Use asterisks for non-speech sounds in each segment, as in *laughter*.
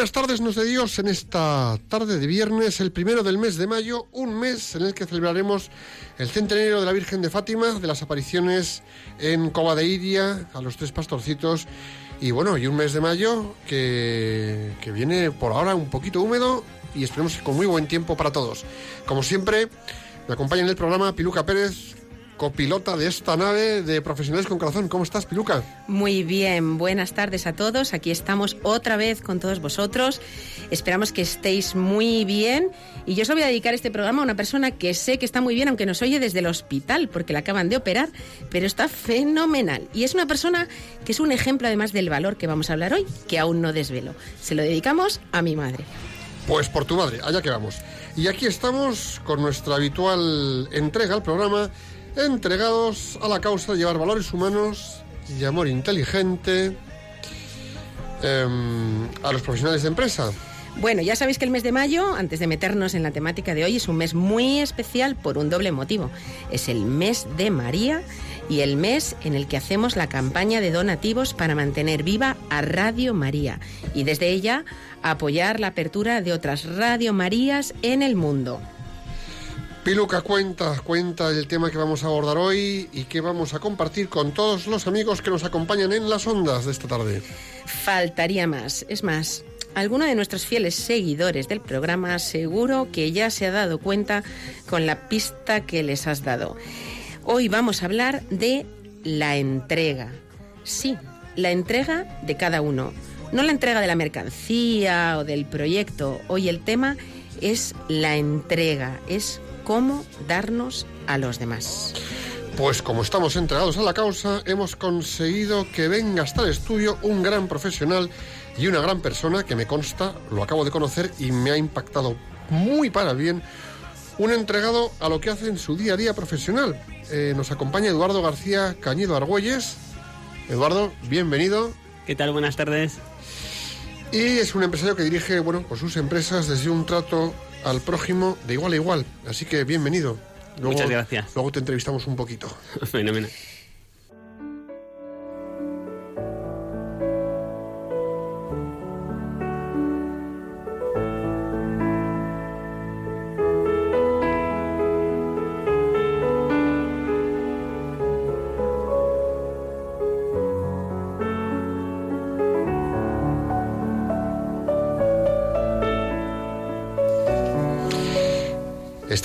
Buenas tardes nos de Dios en esta tarde de viernes, el primero del mes de mayo, un mes en el que celebraremos el centenario de la Virgen de Fátima, de las apariciones en Cova de Iria, a los tres pastorcitos, y bueno, y un mes de mayo que, que viene por ahora un poquito húmedo y esperemos con muy buen tiempo para todos. Como siempre, me acompaña en el programa Piluca Pérez, copilota de esta nave de Profesionales con Corazón. ¿Cómo estás, Piluca? Muy bien, buenas tardes a todos. Aquí estamos otra vez con todos vosotros. Esperamos que estéis muy bien. Y yo os voy a dedicar este programa a una persona que sé que está muy bien, aunque nos oye desde el hospital, porque la acaban de operar, pero está fenomenal. Y es una persona que es un ejemplo además del valor que vamos a hablar hoy, que aún no desvelo. Se lo dedicamos a mi madre. Pues por tu madre, allá que vamos. Y aquí estamos con nuestra habitual entrega al programa entregados a la causa de llevar valores humanos y amor inteligente em, a los profesionales de empresa. Bueno, ya sabéis que el mes de mayo, antes de meternos en la temática de hoy, es un mes muy especial por un doble motivo. Es el mes de María y el mes en el que hacemos la campaña de donativos para mantener viva a Radio María y desde ella apoyar la apertura de otras Radio Marías en el mundo. Piluca cuenta, cuenta el tema que vamos a abordar hoy y que vamos a compartir con todos los amigos que nos acompañan en las ondas de esta tarde. Faltaría más. Es más, alguno de nuestros fieles seguidores del programa seguro que ya se ha dado cuenta con la pista que les has dado. Hoy vamos a hablar de la entrega. Sí, la entrega de cada uno. No la entrega de la mercancía o del proyecto. Hoy el tema es la entrega, es cómo darnos a los demás. Pues como estamos entregados a la causa, hemos conseguido que venga hasta el estudio un gran profesional y una gran persona que me consta, lo acabo de conocer y me ha impactado muy para bien, un entregado a lo que hace en su día a día profesional. Eh, nos acompaña Eduardo García Cañido Argüelles. Eduardo, bienvenido. ¿Qué tal? Buenas tardes. Y es un empresario que dirige, bueno, pues sus empresas desde un trato al prójimo de igual a igual. Así que bienvenido. Muchas gracias. Luego te entrevistamos un poquito. *laughs* Fenomenal.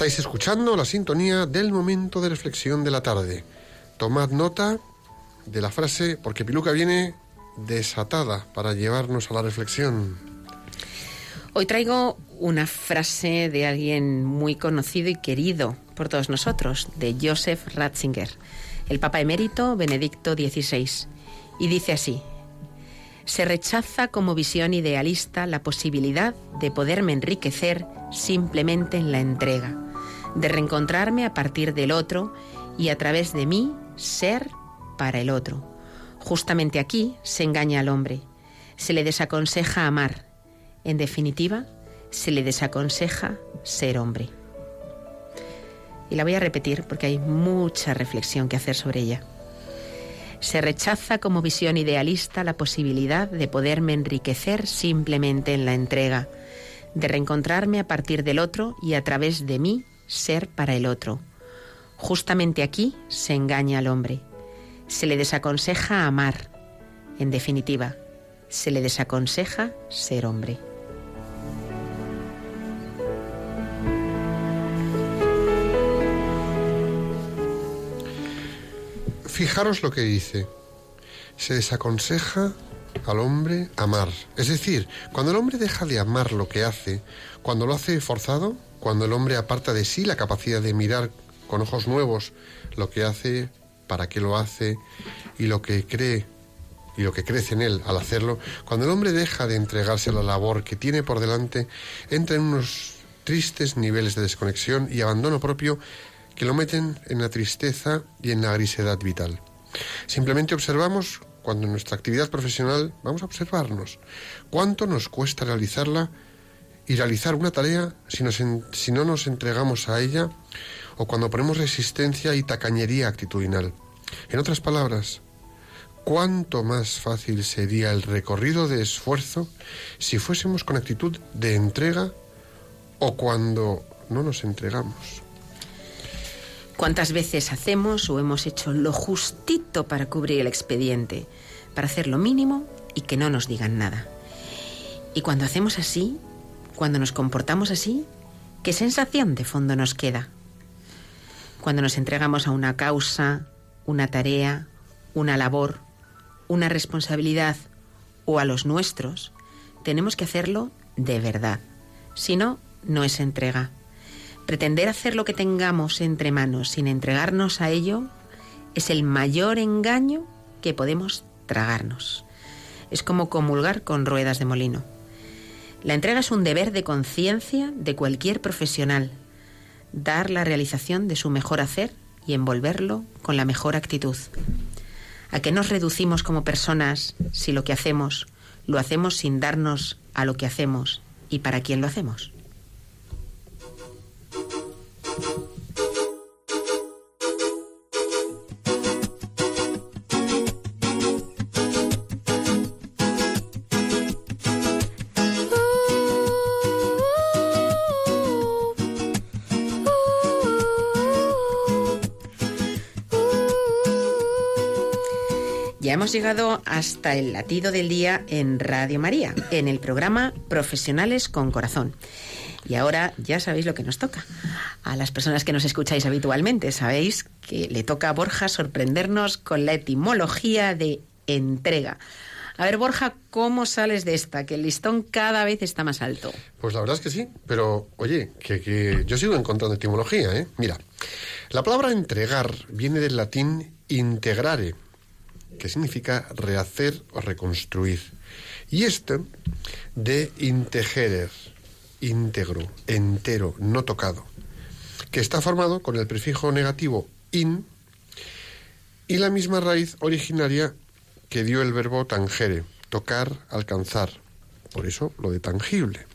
Estáis escuchando la sintonía del momento de reflexión de la tarde. Tomad nota de la frase porque Piluca viene desatada para llevarnos a la reflexión. Hoy traigo una frase de alguien muy conocido y querido por todos nosotros, de Joseph Ratzinger, el Papa emérito Benedicto XVI, y dice así, se rechaza como visión idealista la posibilidad de poderme enriquecer simplemente en la entrega de reencontrarme a partir del otro y a través de mí ser para el otro. Justamente aquí se engaña al hombre, se le desaconseja amar, en definitiva, se le desaconseja ser hombre. Y la voy a repetir porque hay mucha reflexión que hacer sobre ella. Se rechaza como visión idealista la posibilidad de poderme enriquecer simplemente en la entrega, de reencontrarme a partir del otro y a través de mí ser para el otro. Justamente aquí se engaña al hombre. Se le desaconseja amar. En definitiva, se le desaconseja ser hombre. Fijaros lo que dice. Se desaconseja al hombre amar. Es decir, cuando el hombre deja de amar lo que hace, cuando lo hace forzado, cuando el hombre aparta de sí la capacidad de mirar con ojos nuevos lo que hace, para qué lo hace y lo que cree y lo que crece en él al hacerlo, cuando el hombre deja de entregarse a la labor que tiene por delante, entra en unos tristes niveles de desconexión y abandono propio que lo meten en la tristeza y en la grisedad vital. Simplemente observamos cuando en nuestra actividad profesional vamos a observarnos cuánto nos cuesta realizarla y realizar una tarea si, no nos entregamos a ella o cuando ponemos resistencia y tacañería actitudinal. En otras palabras, cuánto más fácil sería el recorrido de esfuerzo si fuésemos con actitud de entrega o cuando no nos entregamos. ¿Cuántas veces hacemos o hemos hecho lo justito para cubrir el expediente, para hacer lo mínimo y que no nos digan nada? Y cuando hacemos así, cuando nos comportamos así, ¿qué sensación de fondo nos queda? Cuando nos entregamos a una causa, una tarea, una labor, una responsabilidad o a los nuestros, tenemos que hacerlo de verdad. Si no, no es entrega. Pretender hacer lo que tengamos entre manos sin entregarnos a ello es el mayor engaño que podemos tragarnos. Es como comulgar con ruedas de molino. La entrega es un deber de conciencia de cualquier profesional. Dar la realización de su mejor hacer y envolverlo con la mejor actitud. ¿A qué nos reducimos como personas si lo que hacemos lo hacemos sin darnos a lo que hacemos y para quién lo hacemos? Hemos llegado hasta el latido del día en Radio María, en el programa Profesionales con Corazón. Y ahora ya sabéis lo que nos toca. A las personas que nos escucháis habitualmente, sabéis que le toca a Borja sorprendernos con la etimología de entrega. A ver, Borja, ¿cómo sales de esta? Que el listón cada vez está más alto. Pues la verdad es que sí, pero oye, que, que yo sigo encontrando etimología, ¿eh? Mira, la palabra entregar viene del latín integrare, que significa rehacer o reconstruir. Y esto de integerer, íntegro, entero, no tocado, que está formado con el prefijo negativo in y la misma raíz originaria que dio el verbo tangere, tocar, alcanzar. Por eso lo de tangible.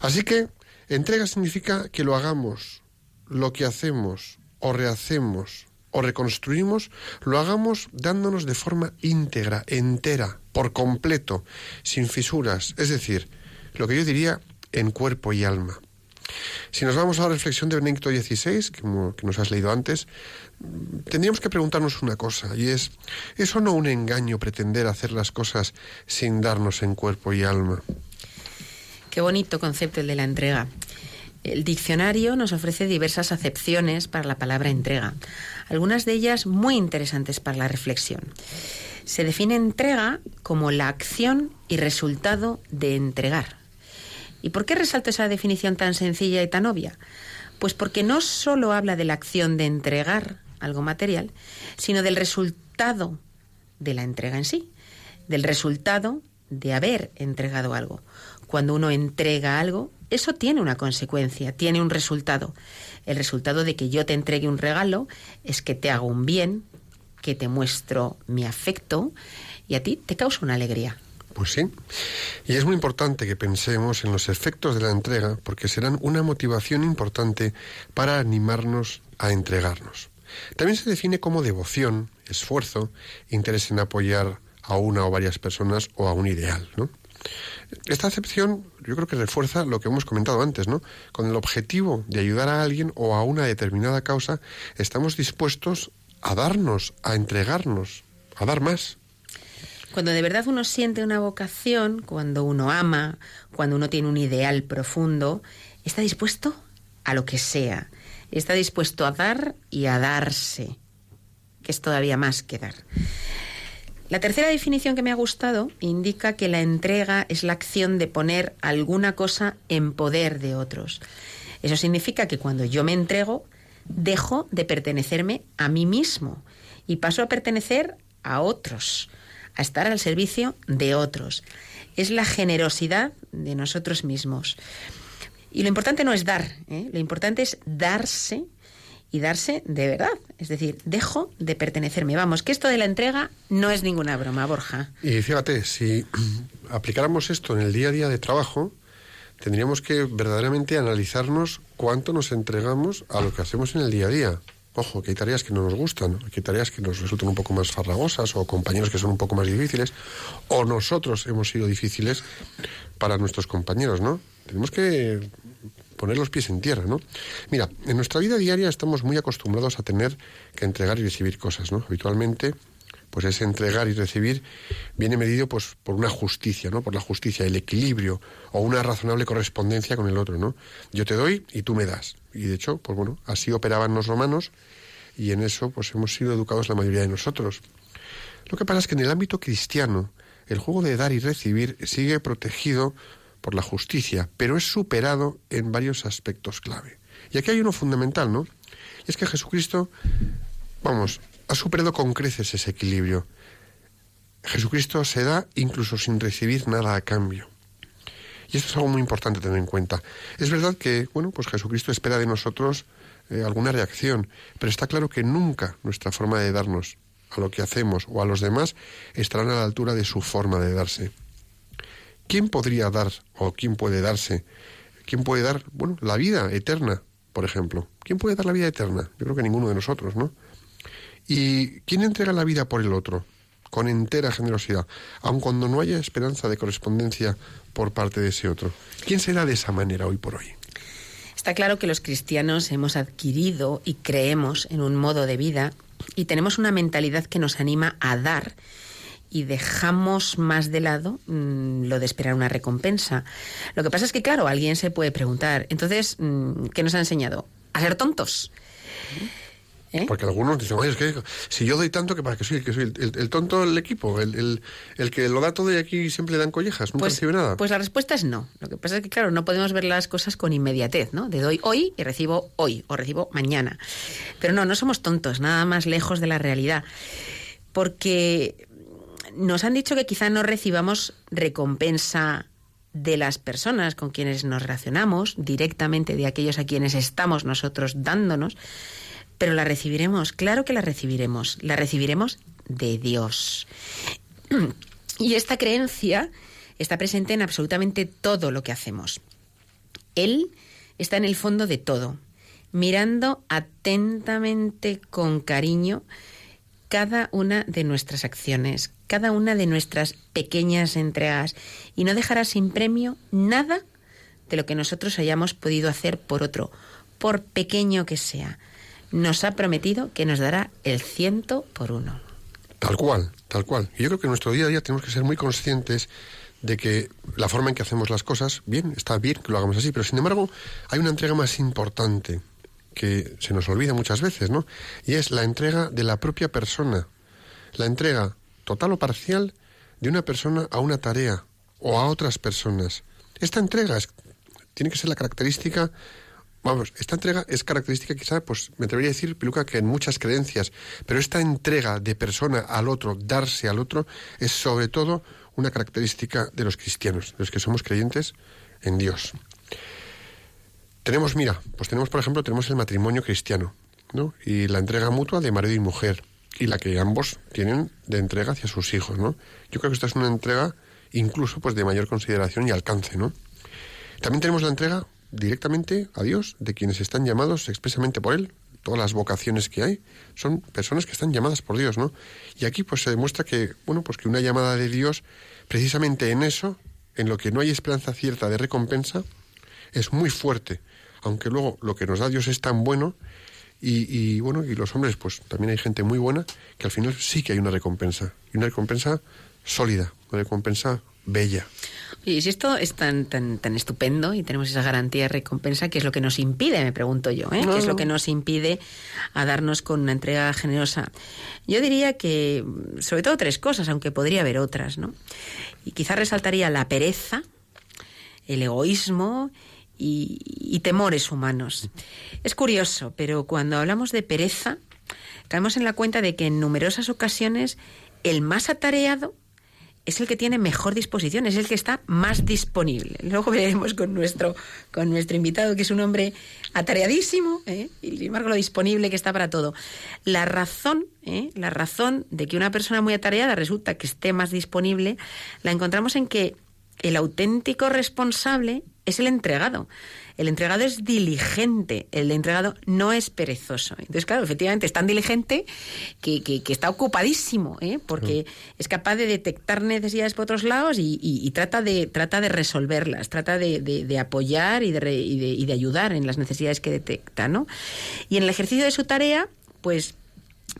Así que entrega significa que lo hagamos, lo que hacemos o rehacemos o reconstruimos, lo hagamos dándonos de forma íntegra, entera, por completo, sin fisuras, es decir, lo que yo diría en cuerpo y alma. Si nos vamos a la reflexión de Benedicto XVI, que, nos has leído antes, tendríamos que preguntarnos una cosa, y es, ¿es o no un engaño pretender hacer las cosas sin darnos en cuerpo y alma? Qué bonito concepto el de la entrega. El diccionario nos ofrece diversas acepciones para la palabra entrega, algunas de ellas muy interesantes para la reflexión. Se define entrega como la acción y resultado de entregar. ¿Y por qué resalto esa definición tan sencilla y tan obvia? Pues porque no solo habla de la acción de entregar algo material, sino del resultado de la entrega en sí, del resultado de haber entregado algo. Cuando uno entrega algo, eso tiene una consecuencia, tiene un resultado. El resultado de que yo te entregue un regalo es que te hago un bien, que te muestro mi afecto y a ti te causa una alegría. Pues sí. Y es muy importante que pensemos en los efectos de la entrega porque serán una motivación importante para animarnos a entregarnos. También se define como devoción, esfuerzo, interés en apoyar a una o varias personas o a un ideal, ¿no? Esta acepción yo creo que refuerza lo que hemos comentado antes, ¿no? Con el objetivo de ayudar a alguien o a una determinada causa, estamos dispuestos a darnos, a entregarnos, a dar más. Cuando de verdad uno siente una vocación, cuando uno ama, cuando uno tiene un ideal profundo, está dispuesto a lo que sea. Está dispuesto a dar y a darse. que es todavía más que dar. La tercera definición que me ha gustado indica que la entrega es la acción de poner alguna cosa en poder de otros. Eso significa que cuando yo me entrego, dejo de pertenecerme a mí mismo y paso a pertenecer a otros, a estar al servicio de otros. Es la generosidad de nosotros mismos. Y lo importante no es dar, ¿eh? lo importante es darse y darse de verdad. Es decir, dejo de pertenecerme. Vamos, que esto de la entrega no es ninguna broma, Borja. Y fíjate, si *clears throat* aplicáramos esto en el día a día de trabajo, tendríamos que verdaderamente analizarnos cuánto nos entregamos a lo que hacemos en el día a día. Ojo, que hay tareas que no nos gustan, que hay tareas que nos resultan un poco más farragosas, o compañeros que son un poco más difíciles, o nosotros hemos sido difíciles para nuestros compañeros, ¿no? Tenemos que poner los pies en tierra, ¿no? Mira, en nuestra vida diaria estamos muy acostumbrados a tener que entregar y recibir cosas, ¿no? Habitualmente, pues ese entregar y recibir viene medido pues por una justicia, ¿no? Por la justicia, el equilibrio o una razonable correspondencia con el otro, ¿no? Yo te doy y tú me das. Y de hecho, pues bueno, así operaban los romanos y en eso pues hemos sido educados la mayoría de nosotros. Lo que pasa es que en el ámbito cristiano el juego de dar y recibir sigue protegido por la justicia, pero es superado en varios aspectos clave. Y aquí hay uno fundamental, ¿no? Y es que Jesucristo, vamos, ha superado con creces ese equilibrio. Jesucristo se da incluso sin recibir nada a cambio. Y esto es algo muy importante tener en cuenta. Es verdad que, bueno, pues Jesucristo espera de nosotros eh, alguna reacción, pero está claro que nunca nuestra forma de darnos a lo que hacemos o a los demás estarán a la altura de su forma de darse. ¿Quién podría dar o quién puede darse? ¿Quién puede dar, bueno, la vida eterna, por ejemplo? ¿Quién puede dar la vida eterna? Yo creo que ninguno de nosotros, ¿no? ¿Y quién entrega la vida por el otro? Con entera generosidad, aun cuando no haya esperanza de correspondencia por parte de ese otro. ¿Quién será de esa manera hoy por hoy? Está claro que los cristianos hemos adquirido y creemos en un modo de vida y tenemos una mentalidad que nos anima a dar y dejamos más de lado mm, lo de esperar una recompensa. Lo que pasa es que, claro, alguien se puede preguntar, entonces, mm, ¿qué nos ha enseñado? A ser tontos. ¿Eh? Porque algunos dicen, oye, es que si yo doy tanto, que para que soy el que soy el, tonto del equipo, el, que lo da todo y aquí siempre le dan collejas, nunca pues, recibe nada. Pues la respuesta es no. Lo que pasa es que, claro, no podemos ver las cosas con inmediatez, ¿no? De doy hoy y recibo hoy, o recibo mañana. Pero no, no somos tontos, nada más lejos de la realidad. Porque nos han dicho que quizá no recibamos recompensa de las personas con quienes nos relacionamos, directamente de aquellos a quienes estamos nosotros dándonos, pero la recibiremos, claro que la recibiremos, la recibiremos de Dios. *clears throat* Y esta creencia está presente en absolutamente todo lo que hacemos. Él está en el fondo de todo, mirando atentamente con cariño cada una de nuestras acciones, cada una de nuestras pequeñas entregas y no dejará sin premio nada de lo que nosotros hayamos podido hacer por otro, por pequeño que sea. Nos ha prometido que nos dará el ciento por uno. Tal cual, tal cual. Y yo creo que en nuestro día a día tenemos que ser muy conscientes de que la forma en que hacemos las cosas, bien, está bien que lo hagamos así, pero sin embargo hay una entrega más importante que se nos olvida muchas veces, ¿no? Y es la entrega de la propia persona, la entrega total o parcial de una persona a una tarea o a otras personas. Esta entrega tiene que ser la característica, vamos, esta entrega es característica quizá, pues me atrevería a decir, Piluca, que en muchas creencias, pero esta entrega de persona al otro, darse al otro, es sobre todo una característica de los cristianos, de los que somos creyentes en Dios. Tenemos, mira, pues tenemos, por ejemplo, tenemos el matrimonio cristiano, ¿no? Y la entrega mutua de marido y mujer, y la que ambos tienen de entrega hacia sus hijos, ¿no? Yo creo que esta es una entrega incluso pues de mayor consideración y alcance, ¿no? También tenemos la entrega directamente a Dios de quienes están llamados expresamente por Él. Todas las vocaciones que hay son personas que están llamadas por Dios, ¿no? Y aquí pues se demuestra que, bueno, pues que una llamada de Dios, precisamente en eso, en lo que no hay esperanza cierta de recompensa, es muy fuerte aunque luego lo que nos da Dios es tan bueno y, bueno, y los hombres, pues también hay gente muy buena, que al final sí que hay una recompensa, y una recompensa sólida, una recompensa bella. Y si esto es tan, tan, tan estupendo y tenemos esa garantía de recompensa, ¿qué es lo que nos impide, me pregunto yo? ¿eh? ¿Qué es lo que nos impide a darnos con una entrega generosa? Yo diría que, sobre todo, tres cosas, aunque podría haber otras, ¿no? Y quizás resaltaría la pereza, el egoísmo y, temores humanos. Es curioso, pero cuando hablamos de pereza, caemos en la cuenta de que en numerosas ocasiones el más atareado es el que tiene mejor disposición, es el que está más disponible. Luego veremos con nuestro, con nuestro invitado, que es un hombre atareadísimo, ¿eh? y sin embargo lo disponible que está para todo. La razón, ¿eh? la razón de que una persona muy atareada resulta que esté más disponible, la encontramos en que el auténtico responsable es el entregado. El entregado es diligente, el entregado no es perezoso. Entonces, claro, efectivamente es tan diligente que, que, está ocupadísimo, ¿eh? porque es capaz de detectar necesidades por otros lados y, trata, de, trata de resolverlas, trata de, apoyar y de, y de, ayudar en las necesidades que detecta. ¿no? Y en el ejercicio de su tarea, pues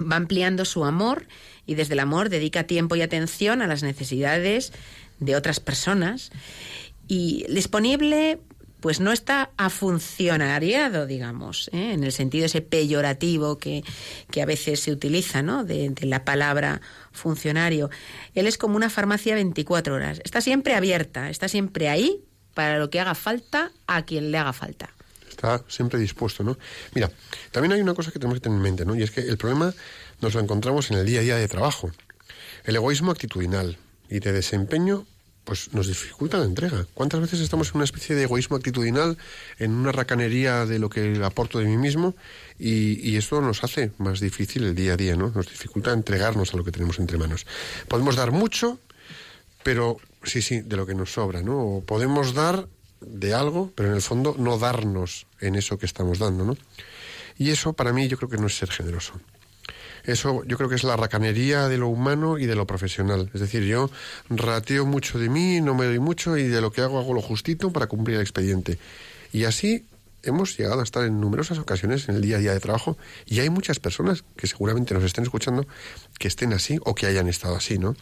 va ampliando su amor y desde el amor dedica tiempo y atención a las necesidades de otras personas y disponible pues no está a funcionariado, digamos, ¿eh? en el sentido ese peyorativo que, a veces se utiliza, ¿no? De, la palabra funcionario. Él es como una farmacia 24 horas. Está siempre abierta, está siempre ahí para lo que haga falta a quien le haga falta. Está siempre dispuesto, ¿no? Mira, también hay una cosa que tenemos que tener en mente, ¿no? Y es que el problema nos lo encontramos en el día a día de trabajo. El egoísmo actitudinal y de desempeño pues nos dificulta la entrega. ¿Cuántas veces estamos en una especie de egoísmo actitudinal, en una racanería de lo que aporto de mí mismo y, y, eso nos hace más difícil el día a día, ¿no? Nos dificulta entregarnos a lo que tenemos entre manos. Podemos dar mucho, pero sí, sí, de lo que nos sobra, ¿no? O podemos dar de algo, pero en el fondo no darnos en eso que estamos dando, ¿no? Y eso para mí yo creo que no es ser generoso. Eso yo creo que es la racanería de lo humano y de lo profesional. Es decir, yo rateo mucho de mí, no me doy mucho y de lo que hago hago lo justito para cumplir el expediente. Y así hemos llegado a estar en numerosas ocasiones en el día a día de trabajo y hay muchas personas que seguramente nos estén escuchando que estén así o que hayan estado así, ¿no?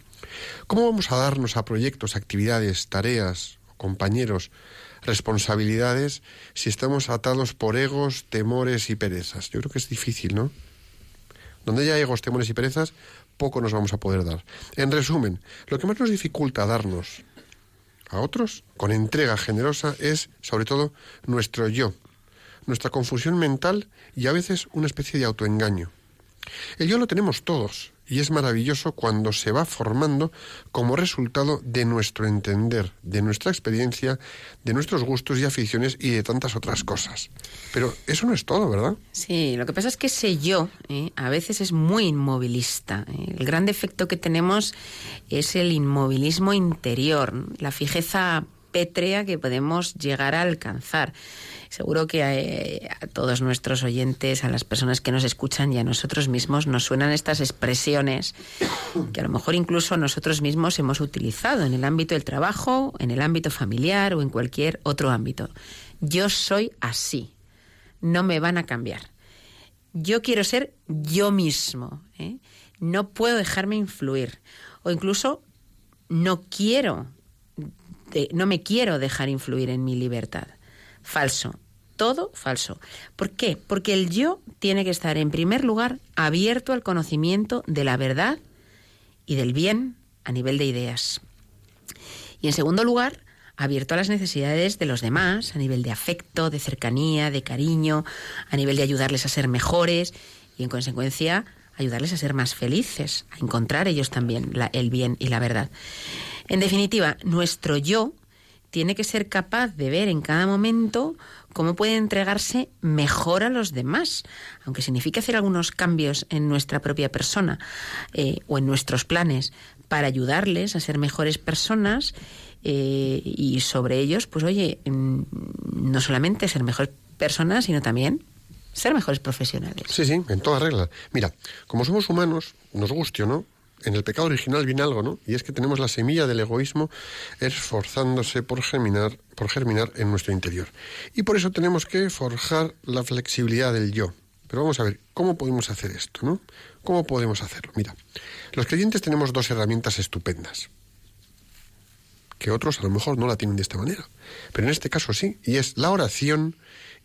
¿Cómo vamos a darnos a proyectos, actividades, tareas, compañeros, responsabilidades si estamos atados por egos, temores y perezas? Yo creo que es difícil, ¿no? Donde haya egos, temores y perezas, poco nos vamos a poder dar. En resumen, lo que más nos dificulta darnos a otros con entrega generosa es, sobre todo, nuestro yo, nuestra confusión mental y a veces una especie de autoengaño. El yo lo tenemos todos, y es maravilloso cuando se va formando como resultado de nuestro entender, de nuestra experiencia, de nuestros gustos y aficiones y de tantas otras cosas. Pero eso no es todo, ¿verdad? Sí, lo que pasa es que ese yo ¿eh? a veces es muy inmovilista. ¿eh? El gran defecto que tenemos es el inmovilismo interior, la fijeza pétrea que podemos llegar a alcanzar. Seguro que eh, a, todos nuestros oyentes, a las personas que nos escuchan y a nosotros mismos nos suenan estas expresiones que a lo mejor incluso nosotros mismos hemos utilizado en el ámbito del trabajo, en el ámbito familiar o en cualquier otro ámbito. Yo soy así, no me van a cambiar. Yo quiero ser yo mismo, ¿eh? no puedo dejarme influir o incluso no quiero, no me quiero dejar influir en mi libertad. Falso. Todo falso. ¿Por qué? Porque el yo tiene que estar, en primer lugar, abierto al conocimiento de la verdad y del bien a nivel de ideas. Y en segundo lugar, abierto a las necesidades de los demás, a nivel de afecto, de cercanía, de cariño, a nivel de ayudarles a ser mejores y, en consecuencia, ayudarles a ser más felices, a encontrar ellos también el bien y la verdad. En definitiva, nuestro yo tiene que ser capaz de ver en cada momento cómo puede entregarse mejor a los demás, aunque signifique hacer algunos cambios en nuestra propia persona eh, o en nuestros planes para ayudarles a ser mejores personas eh, y sobre ellos, pues oye, mm, no solamente ser mejores personas, sino también ser mejores profesionales. Sí, sí, en toda regla. Mira, como somos humanos, nos guste o no, en el pecado original viene algo, ¿no? Y es que tenemos la semilla del egoísmo esforzándose por germinar, por germinar en nuestro interior. Y por eso tenemos que forjar la flexibilidad del yo. Pero vamos a ver, ¿cómo podemos hacer esto, no? ¿Cómo podemos hacerlo? Mira, los creyentes tenemos dos herramientas estupendas que otros a lo mejor no la tienen de esta manera. Pero en este caso sí, y es la oración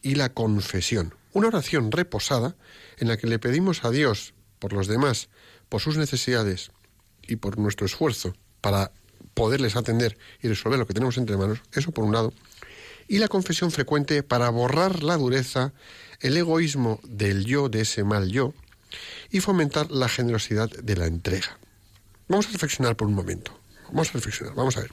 y la confesión. Una oración reposada en la que le pedimos a Dios por los demás, por sus necesidades y por nuestro esfuerzo para poderles atender y resolver lo que tenemos entre manos, eso por un lado, y la confesión frecuente para borrar la dureza, el egoísmo del yo, de ese mal yo, y fomentar la generosidad de la entrega. Vamos a reflexionar por un momento. Vamos a reflexionar, vamos a ver.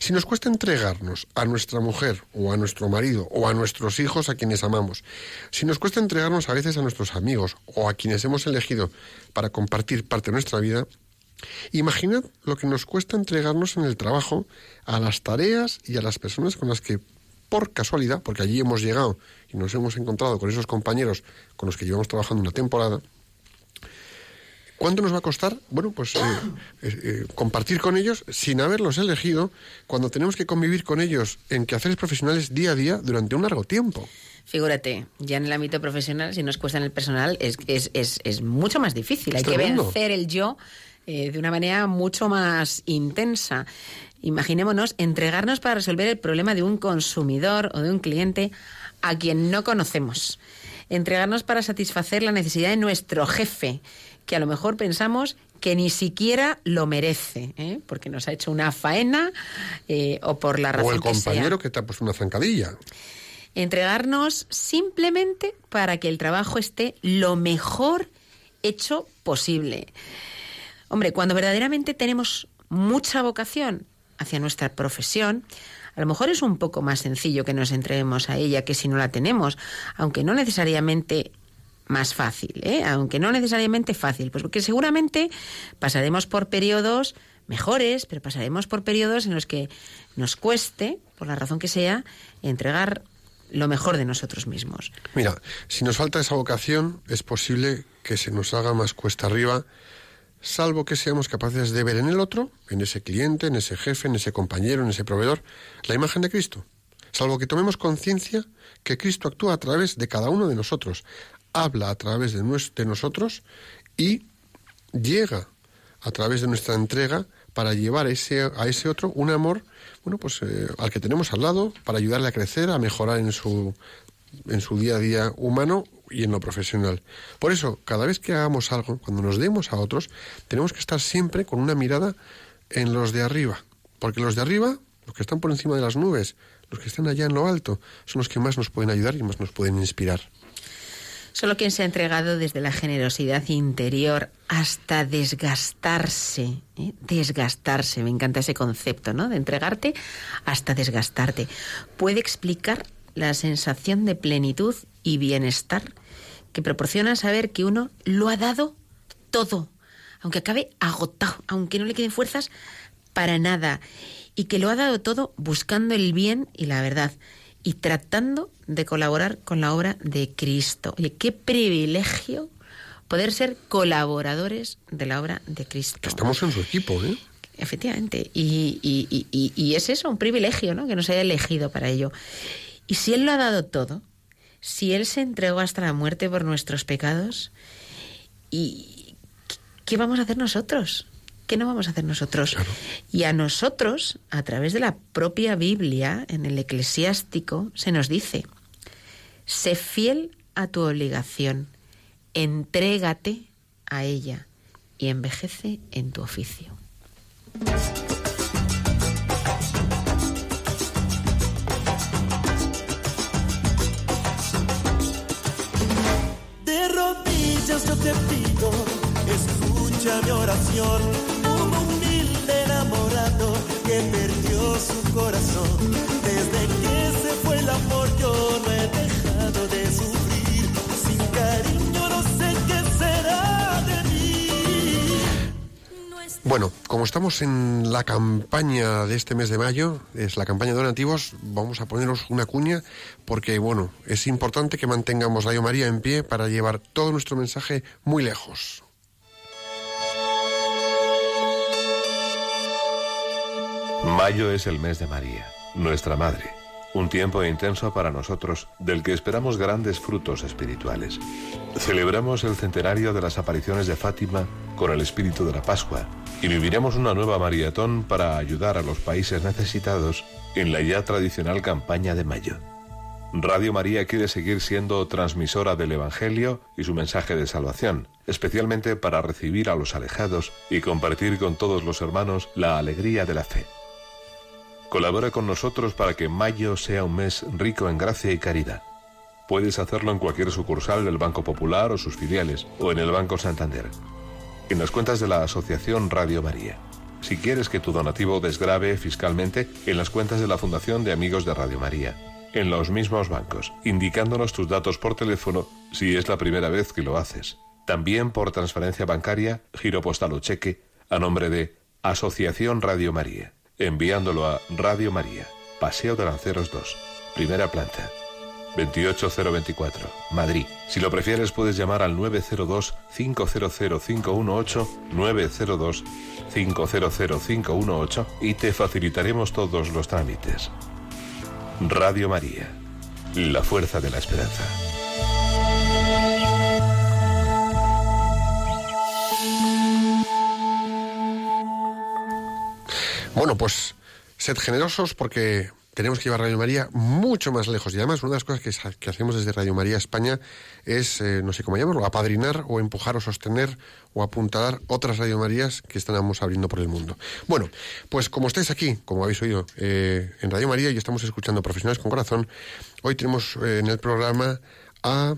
Si nos cuesta entregarnos a nuestra mujer o a nuestro marido o a nuestros hijos a quienes amamos, si nos cuesta entregarnos a veces a nuestros amigos o a quienes hemos elegido para compartir parte de nuestra vida, imaginad lo que nos cuesta entregarnos en el trabajo a las tareas y a las personas con las que por casualidad, porque allí hemos llegado y nos hemos encontrado con esos compañeros con los que llevamos trabajando una temporada, ¿Cuánto nos va a costar? Bueno, pues eh, eh, compartir con ellos sin haberlos elegido cuando tenemos que convivir con ellos en quehaceres profesionales día a día durante un largo tiempo. Figúrate, ya en el ámbito profesional, si nos cuesta en el personal, es, es, es, es mucho más difícil. Hay que vencer el yo eh, de una manera mucho más intensa. Imaginémonos entregarnos para resolver el problema de un consumidor o de un cliente a quien no conocemos. Entregarnos para satisfacer la necesidad de nuestro jefe que a lo mejor pensamos que ni siquiera lo merece, ¿eh? porque nos ha hecho una faena eh, o por la razón O el compañero que, te ha puesto una zancadilla. Entregarnos simplemente para que el trabajo esté lo mejor hecho posible. Hombre, cuando verdaderamente tenemos mucha vocación hacia nuestra profesión, a lo mejor es un poco más sencillo que nos entreguemos a ella que si no la tenemos, aunque no necesariamente más fácil, ¿eh? aunque no necesariamente fácil, pues porque seguramente pasaremos por periodos mejores, pero pasaremos por periodos en los que nos cueste, por la razón que sea, entregar lo mejor de nosotros mismos. Mira, si nos falta esa vocación, es posible que se nos haga más cuesta arriba, salvo que seamos capaces de ver en el otro, en ese cliente, en ese jefe, en ese compañero, en ese proveedor, la imagen de Cristo. Salvo que tomemos conciencia que Cristo actúa a través de cada uno de nosotros, habla a través de, de nosotros y llega a través de nuestra entrega para llevar a ese, a ese otro un amor bueno pues eh, al que tenemos al lado para ayudarle a crecer a mejorar en su en su día a día humano y en lo profesional por eso cada vez que hagamos algo cuando nos demos a otros tenemos que estar siempre con una mirada en los de arriba porque los de arriba los que están por encima de las nubes los que están allá en lo alto son los que más nos pueden ayudar y más nos pueden inspirar Solo quien se ha entregado desde la generosidad interior hasta desgastarse, ¿eh? desgastarse, me encanta ese concepto, ¿no? De entregarte hasta desgastarte, puede explicar la sensación de plenitud y bienestar que proporciona saber que uno lo ha dado todo, aunque acabe agotado, aunque no le queden fuerzas para nada, y que lo ha dado todo buscando el bien y la verdad y tratando de colaborar con la obra de Cristo. Oye, qué privilegio poder ser colaboradores de la obra de Cristo. Estamos en su equipo, ¿eh? Efectivamente. Y, y, y, y, es eso, un privilegio, ¿no? Que nos haya elegido para ello. Y si Él lo ha dado todo, si Él se entregó hasta la muerte por nuestros pecados, ¿y qué vamos a hacer nosotros? ¿qué no vamos a hacer nosotros? Y a nosotros, a través de la propia Biblia, en el eclesiástico, se nos dice, sé fiel a tu obligación, entrégate a ella y envejece en tu oficio. Te pido, escucha mi oración que perdió su corazón. Desde que se fue el amor yo no he Bueno, como estamos en la campaña de este mes de mayo, es la campaña de donativos, vamos a poneros una cuña porque, bueno, es importante que mantengamos Radio María en pie para llevar todo nuestro mensaje muy lejos. Mayo es el mes de María, nuestra Madre. Un tiempo intenso para nosotros, del que esperamos grandes frutos espirituales. Celebramos el centenario de las apariciones de Fátima con el espíritu de la Pascua y viviremos una nueva maratón para ayudar a los países necesitados en la ya tradicional campaña de mayo. Radio María quiere seguir siendo transmisora del Evangelio y su mensaje de salvación, especialmente para recibir a los alejados y compartir con todos los hermanos la alegría de la fe. Colabora con nosotros para que mayo sea un mes rico en gracia y caridad. Puedes hacerlo en cualquier sucursal del Banco Popular o sus filiales, o en el Banco Santander. En las cuentas de la Asociación Radio María. Si quieres que tu donativo desgrave fiscalmente, en las cuentas de la Fundación de Amigos de Radio María. En los mismos bancos, indicándonos tus datos por teléfono si es la primera vez que lo haces. También por transferencia bancaria, giro postal o cheque, a nombre de Asociación Radio María enviándolo a Radio María, Paseo de Lanceros 2, primera planta, 28024, Madrid. Si lo prefieres puedes llamar al 902-500-518, 902-500-518 y te facilitaremos todos los trámites. Radio María, la fuerza de la esperanza. Bueno, pues sed generosos porque tenemos que llevar Radio María mucho más lejos. Y además, una de las cosas que, hacemos desde Radio María España es, eh, no sé cómo llamarlo, apadrinar o empujar o sostener o apuntalar otras Radio Marías que estamos abriendo por el mundo. Bueno, pues como estáis aquí, como habéis oído, eh, en Radio María y estamos escuchando Profesionales con Corazón, hoy tenemos eh, en el programa a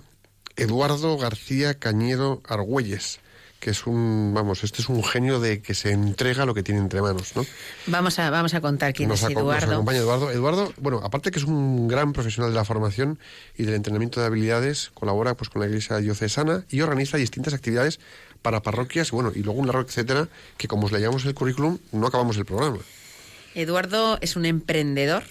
Eduardo García Cañedo Argüelles que es un, vamos, este es un genio de que se entrega lo que tiene entre manos, ¿no? Vamos a, vamos a contar quién Nos, es aco- nos Eduardo. acompaña Eduardo. Eduardo, bueno, aparte que es un gran profesional de la formación y del entrenamiento de habilidades, colabora pues con la Iglesia Diocesana y organiza distintas actividades para parroquias, bueno, y luego un largo etcétera, que como os leíamos el currículum, no acabamos el programa. Eduardo es un emprendedor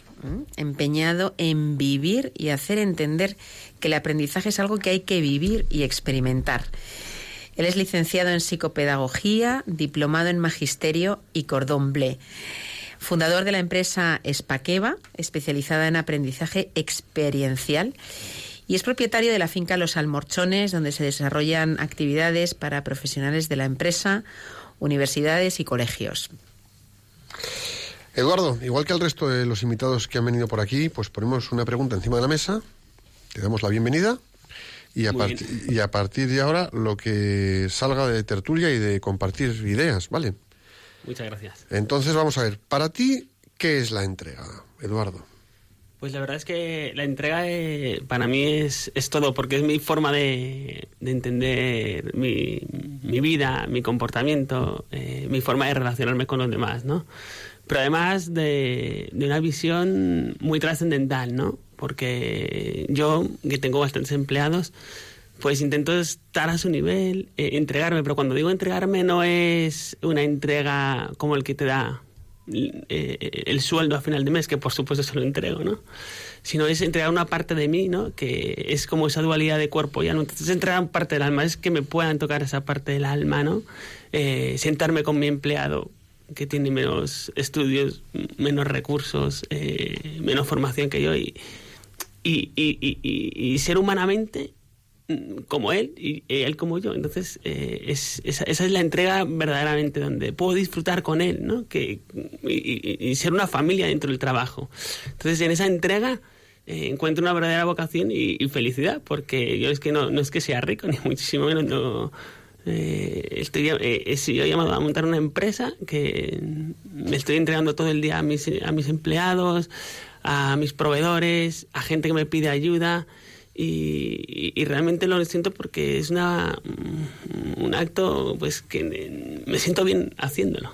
empeñado en vivir y hacer entender que el aprendizaje es algo que hay que vivir y experimentar. Él es licenciado en psicopedagogía, diplomado en magisterio y cordón bleu. Fundador de la empresa Espaqueva, especializada en aprendizaje experiencial. Y es propietario de la finca Los Almorchones, donde se desarrollan actividades para profesionales de la empresa, universidades y colegios. Eduardo, igual que al resto de los invitados que han venido por aquí, pues ponemos una pregunta encima de la mesa, te damos la bienvenida y a, y a partir de ahora lo que salga de tertulia y de compartir ideas, ¿vale? Muchas gracias. Entonces vamos a ver, para ti, ¿qué es la entrega, Eduardo? Pues la verdad es que la entrega eh, para mí es, es todo, porque es mi forma de, de entender mi, mi vida, mi comportamiento, eh, mi forma de relacionarme con los demás, ¿no? Pero además de, de una visión muy trascendental, ¿no? Porque yo, que tengo bastantes empleados, pues intento estar a su nivel, eh, entregarme, pero cuando digo entregarme no es una entrega como el que te da eh, el sueldo a final de mes, que por supuesto se lo entrego, ¿no? Sino es entregar una parte de mí, ¿no? Que es como esa dualidad de cuerpo, ¿ya? ¿no? Entonces entregar parte del alma, es que me puedan tocar esa parte del alma, ¿no? Eh, sentarme con mi empleado que tiene menos estudios, menos recursos, eh, menos formación que yo y, y, y, y- y- ser humanamente mm, como él y él como yo. Entonces, eh, es, esa, es la entrega verdaderamente donde puedo disfrutar con él, ¿no? Que, y, ser una familia dentro del trabajo. Entonces, en esa entrega eh, encuentro una verdadera vocación y, felicidad, porque yo es que no, no es que sea rico, *laughs* ni muchísimo menos, no... eh, estoy, eh, he llamado a montar una empresa que me estoy entregando todo el día a mis, a mis empleados, a mis proveedores, a gente que me pide ayuda y, y- realmente lo siento porque es una, mm, un acto pues que me siento bien haciéndolo.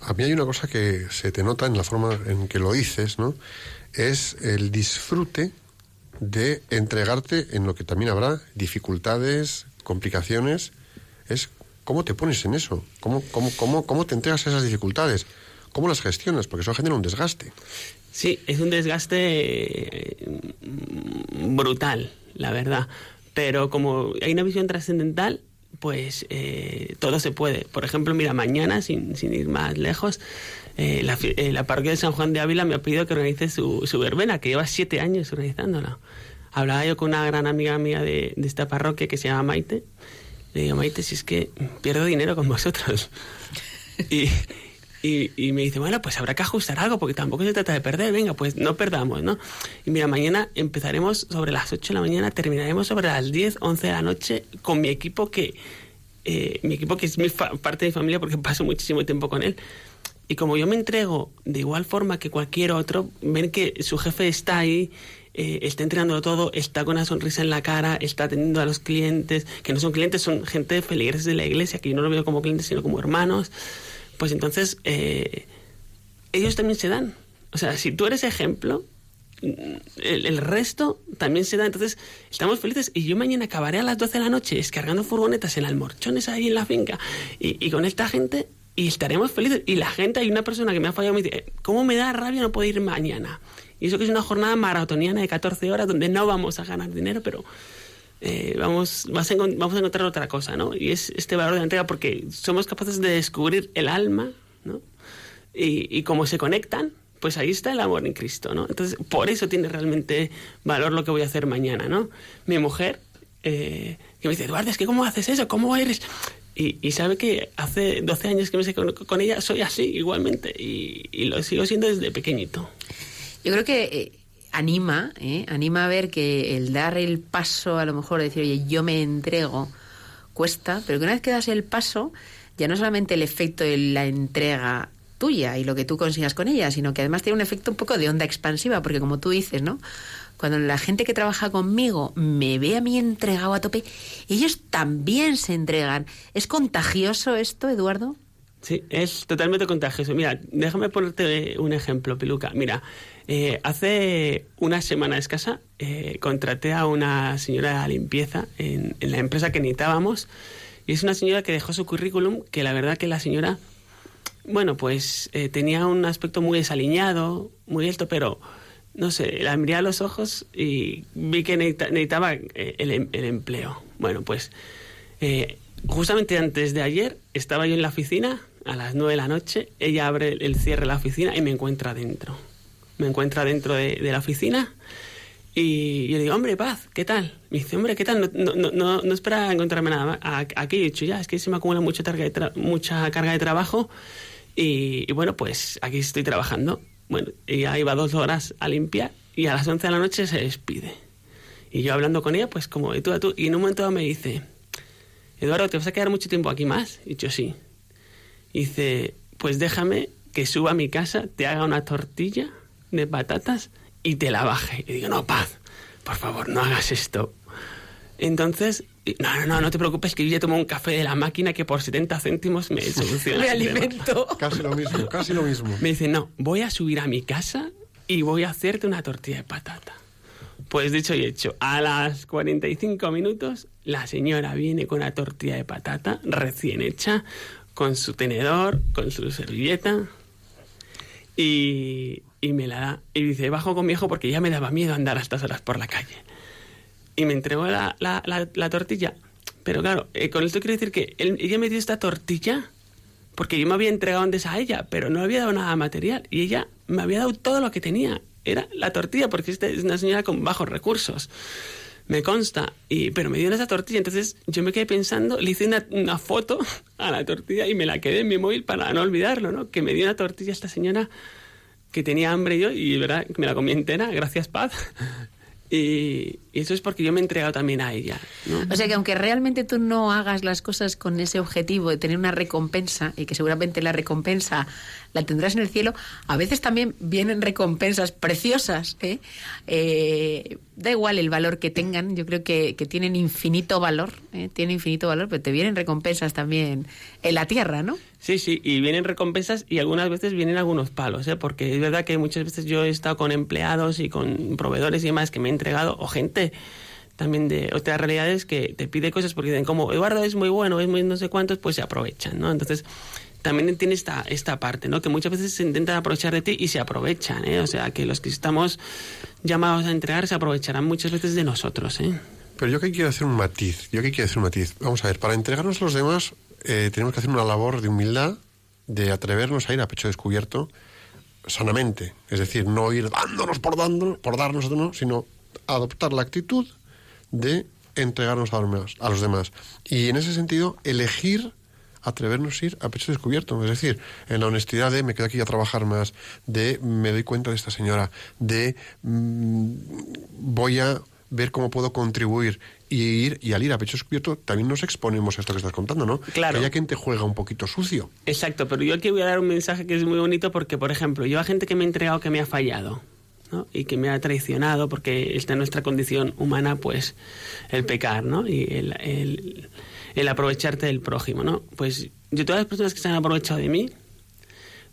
A mí hay una cosa que se te nota en la forma en que lo dices, ¿no? Es el disfrute de entregarte en lo que también habrá dificultades, complicaciones. Es cómo te pones en eso, cómo, cómo, cómo, cómo te entregas a esas dificultades, cómo las gestionas, porque eso genera un desgaste. Sí, es un desgaste eh, brutal, la verdad. Pero como hay una visión trascendental, pues eh, todo se puede. Por ejemplo, mira, mañana, sin, sin ir más lejos, eh, la, eh, la parroquia de San Juan de Ávila me ha pedido que organice su, su verbena, que lleva siete años organizándola. Hablaba yo con una gran amiga mía de, de esta parroquia que se llama Maite. Le digo, Maite, si es que pierdo dinero con vosotros. *laughs* y, y, y me dice, bueno, pues habrá que ajustar algo, porque tampoco se trata de perder, venga, pues no perdamos, ¿no? Y mira, mañana empezaremos sobre las 8 de la mañana, terminaremos sobre las 10, 11 de la noche con mi equipo que, eh, mi equipo que es mi fa- parte de mi familia porque paso muchísimo tiempo con él. Y como yo me entrego de igual forma que cualquier otro, ven que su jefe está ahí, eh, está entrenando todo, está con una sonrisa en la cara, está atendiendo a los clientes, que no son clientes, son gente feligreses de la iglesia, que yo no lo veo como clientes, sino como hermanos. Pues entonces, eh, ellos también se dan. O sea, si tú eres ejemplo, el, resto también se da. Entonces, estamos felices. Y yo mañana acabaré a las 12 de la noche descargando furgonetas en almorchones ahí en la finca y, y con esta gente y estaremos felices. Y la gente, hay una persona que me ha fallado, me dice, ¿cómo me da rabia no poder ir mañana? Y eso que es una jornada maratoniana de 14 horas donde no vamos a ganar dinero, pero eh, vamos, vas a vamos a encontrar otra cosa, ¿no? Y es este valor de la entrega porque somos capaces de descubrir el alma, ¿no? Y, y como se conectan, pues ahí está el amor en Cristo, ¿no? Entonces, por eso tiene realmente valor lo que voy a hacer mañana, ¿no? Mi mujer, eh, que me dice, Eduardo, es que ¿cómo haces eso? ¿Cómo eres? Y, y sabe que hace 12 años que me sé con, con ella, soy así igualmente, y, y lo sigo siendo desde pequeñito. Yo creo que eh, anima, ¿eh? anima a ver que el dar el paso, a lo mejor decir, oye, yo me entrego, cuesta, pero que una vez que das el paso, ya no solamente el efecto de la entrega tuya y lo que tú consigas con ella, sino que además tiene un efecto un poco de onda expansiva, porque como tú dices, ¿no? Cuando la gente que trabaja conmigo me ve a mí entregado a tope, ellos también se entregan. ¿Es contagioso esto, Eduardo? Sí, es totalmente contagioso. Mira, déjame ponerte un ejemplo, Piluca. Mira, eh, hace una semana escasa eh, contraté a una señora de limpieza en, en la empresa que necesitábamos y es una señora que dejó su currículum que la verdad que la señora, bueno, pues eh, tenía un aspecto muy desaliñado, muy alto, pero no sé, la miré a los ojos y vi que necesita- necesitaba eh, el, em- el empleo. Bueno, pues eh, justamente antes de ayer estaba yo en la oficina a las nueve de la noche, ella abre el- el cierre de la oficina y me encuentra dentro. Me encuentra dentro de, la oficina y yo le digo, hombre, paz, ¿qué tal? Me dice, hombre, ¿qué tal? No, no, no, no, no espera encontrarme nada Aquí he dicho, ya, es que se me acumula mucha, carga de mucha carga de trabajo y, y bueno, pues aquí estoy trabajando. Bueno, ella iba dos horas a limpiar y a las once de la noche se despide. Y yo hablando con ella, pues como de tú a tú, y en un momento me dice, Eduardo, ¿te vas a quedar mucho tiempo aquí más? Y yo sí. Y dice, pues déjame que suba a mi casa, te haga una tortilla de patatas y te la baje. Y digo, no, paz, por favor, no hagas esto. Entonces, no, no, no, no te preocupes que yo ya tomo un café de la máquina que por 70 céntimos me *laughs* soluciona. Me el tema". alimento. Casi lo mismo, casi lo mismo. Me dice, no, voy a subir a mi casa y voy a hacerte una tortilla de patata. Pues dicho y hecho, a las 45 minutos la señora viene con una tortilla de patata recién hecha, con su tenedor, con su servilleta y, y me la da. Y dice, bajo con mi porque ya me daba miedo andar a estas horas por la calle. Y me entregó la, la- la- la tortilla. Pero claro, eh, con esto quiero decir que ella me dio esta tortilla porque yo me había entregado antes a ella, pero no había dado nada material. Y ella me había dado todo lo que tenía. Era la tortilla, porque esta es una señora con bajos recursos. Me consta. Y, pero me dio esa tortilla. Entonces yo me quedé pensando, le hice una, una foto *laughs* a la tortilla y me la quedé en mi móvil para no olvidarlo, ¿no? Que me dio una tortilla esta señora que tenía hambre yo y, ¿verdad? Me la comí entera, gracias, Paz. Y, eso es porque yo me he entregado también a ella, ¿no? O sea que aunque realmente tú no hagas las cosas con ese objetivo de tener una recompensa, y que seguramente la recompensa la tendrás en el cielo, a veces también vienen recompensas preciosas. ¿eh? Eh, da igual el valor que tengan, yo creo que, que tienen infinito valor, ¿eh? tienen infinito valor, pero te vienen recompensas también en la tierra, ¿no? Sí, sí, y vienen recompensas y algunas veces vienen algunos palos, ¿eh? porque es verdad que muchas veces yo he estado con empleados y con proveedores y demás que me he entregado, o gente también de otras realidades que te pide cosas porque dicen como Eduardo es muy bueno, es muy no sé cuántos, pues se aprovechan, ¿no? Entonces también tiene esta, esta parte, ¿no? Que muchas veces se intentan aprovechar de ti y se aprovechan, ¿eh? O sea, que los que estamos llamados a entregar se aprovecharán muchas veces de nosotros, ¿eh? Pero yo que quiero hacer un matiz, yo que quiero hacer un matiz. Vamos a ver, para entregarnos los demás eh, tenemos que hacer una labor de humildad, de atrevernos a ir a pecho descubierto sanamente. Es decir, no ir dándonos por, dándonos, por darnos, ¿no? sino adoptar la actitud de entregarnos a los, demás, a los demás. Y en ese sentido, elegir atrevernos a ir a pecho descubierto. Es decir, en la honestidad de me quedo aquí a trabajar más, de me doy cuenta de esta señora, de mm, voy a ver cómo puedo contribuir y ir y al ir a pecho descubierto también nos exponemos a esto que estás contando, ¿no? Claro. Que haya quien te juega un poquito sucio. Exacto, pero yo aquí voy a dar un mensaje que es muy bonito porque, por ejemplo, yo a gente que me ha entregado que me ha fallado. ¿no? y que me ha traicionado porque está en nuestra condición humana pues el pecar ¿no? y el, el, el aprovecharte del prójimo ¿no? pues yo todas las personas que se han aprovechado de mí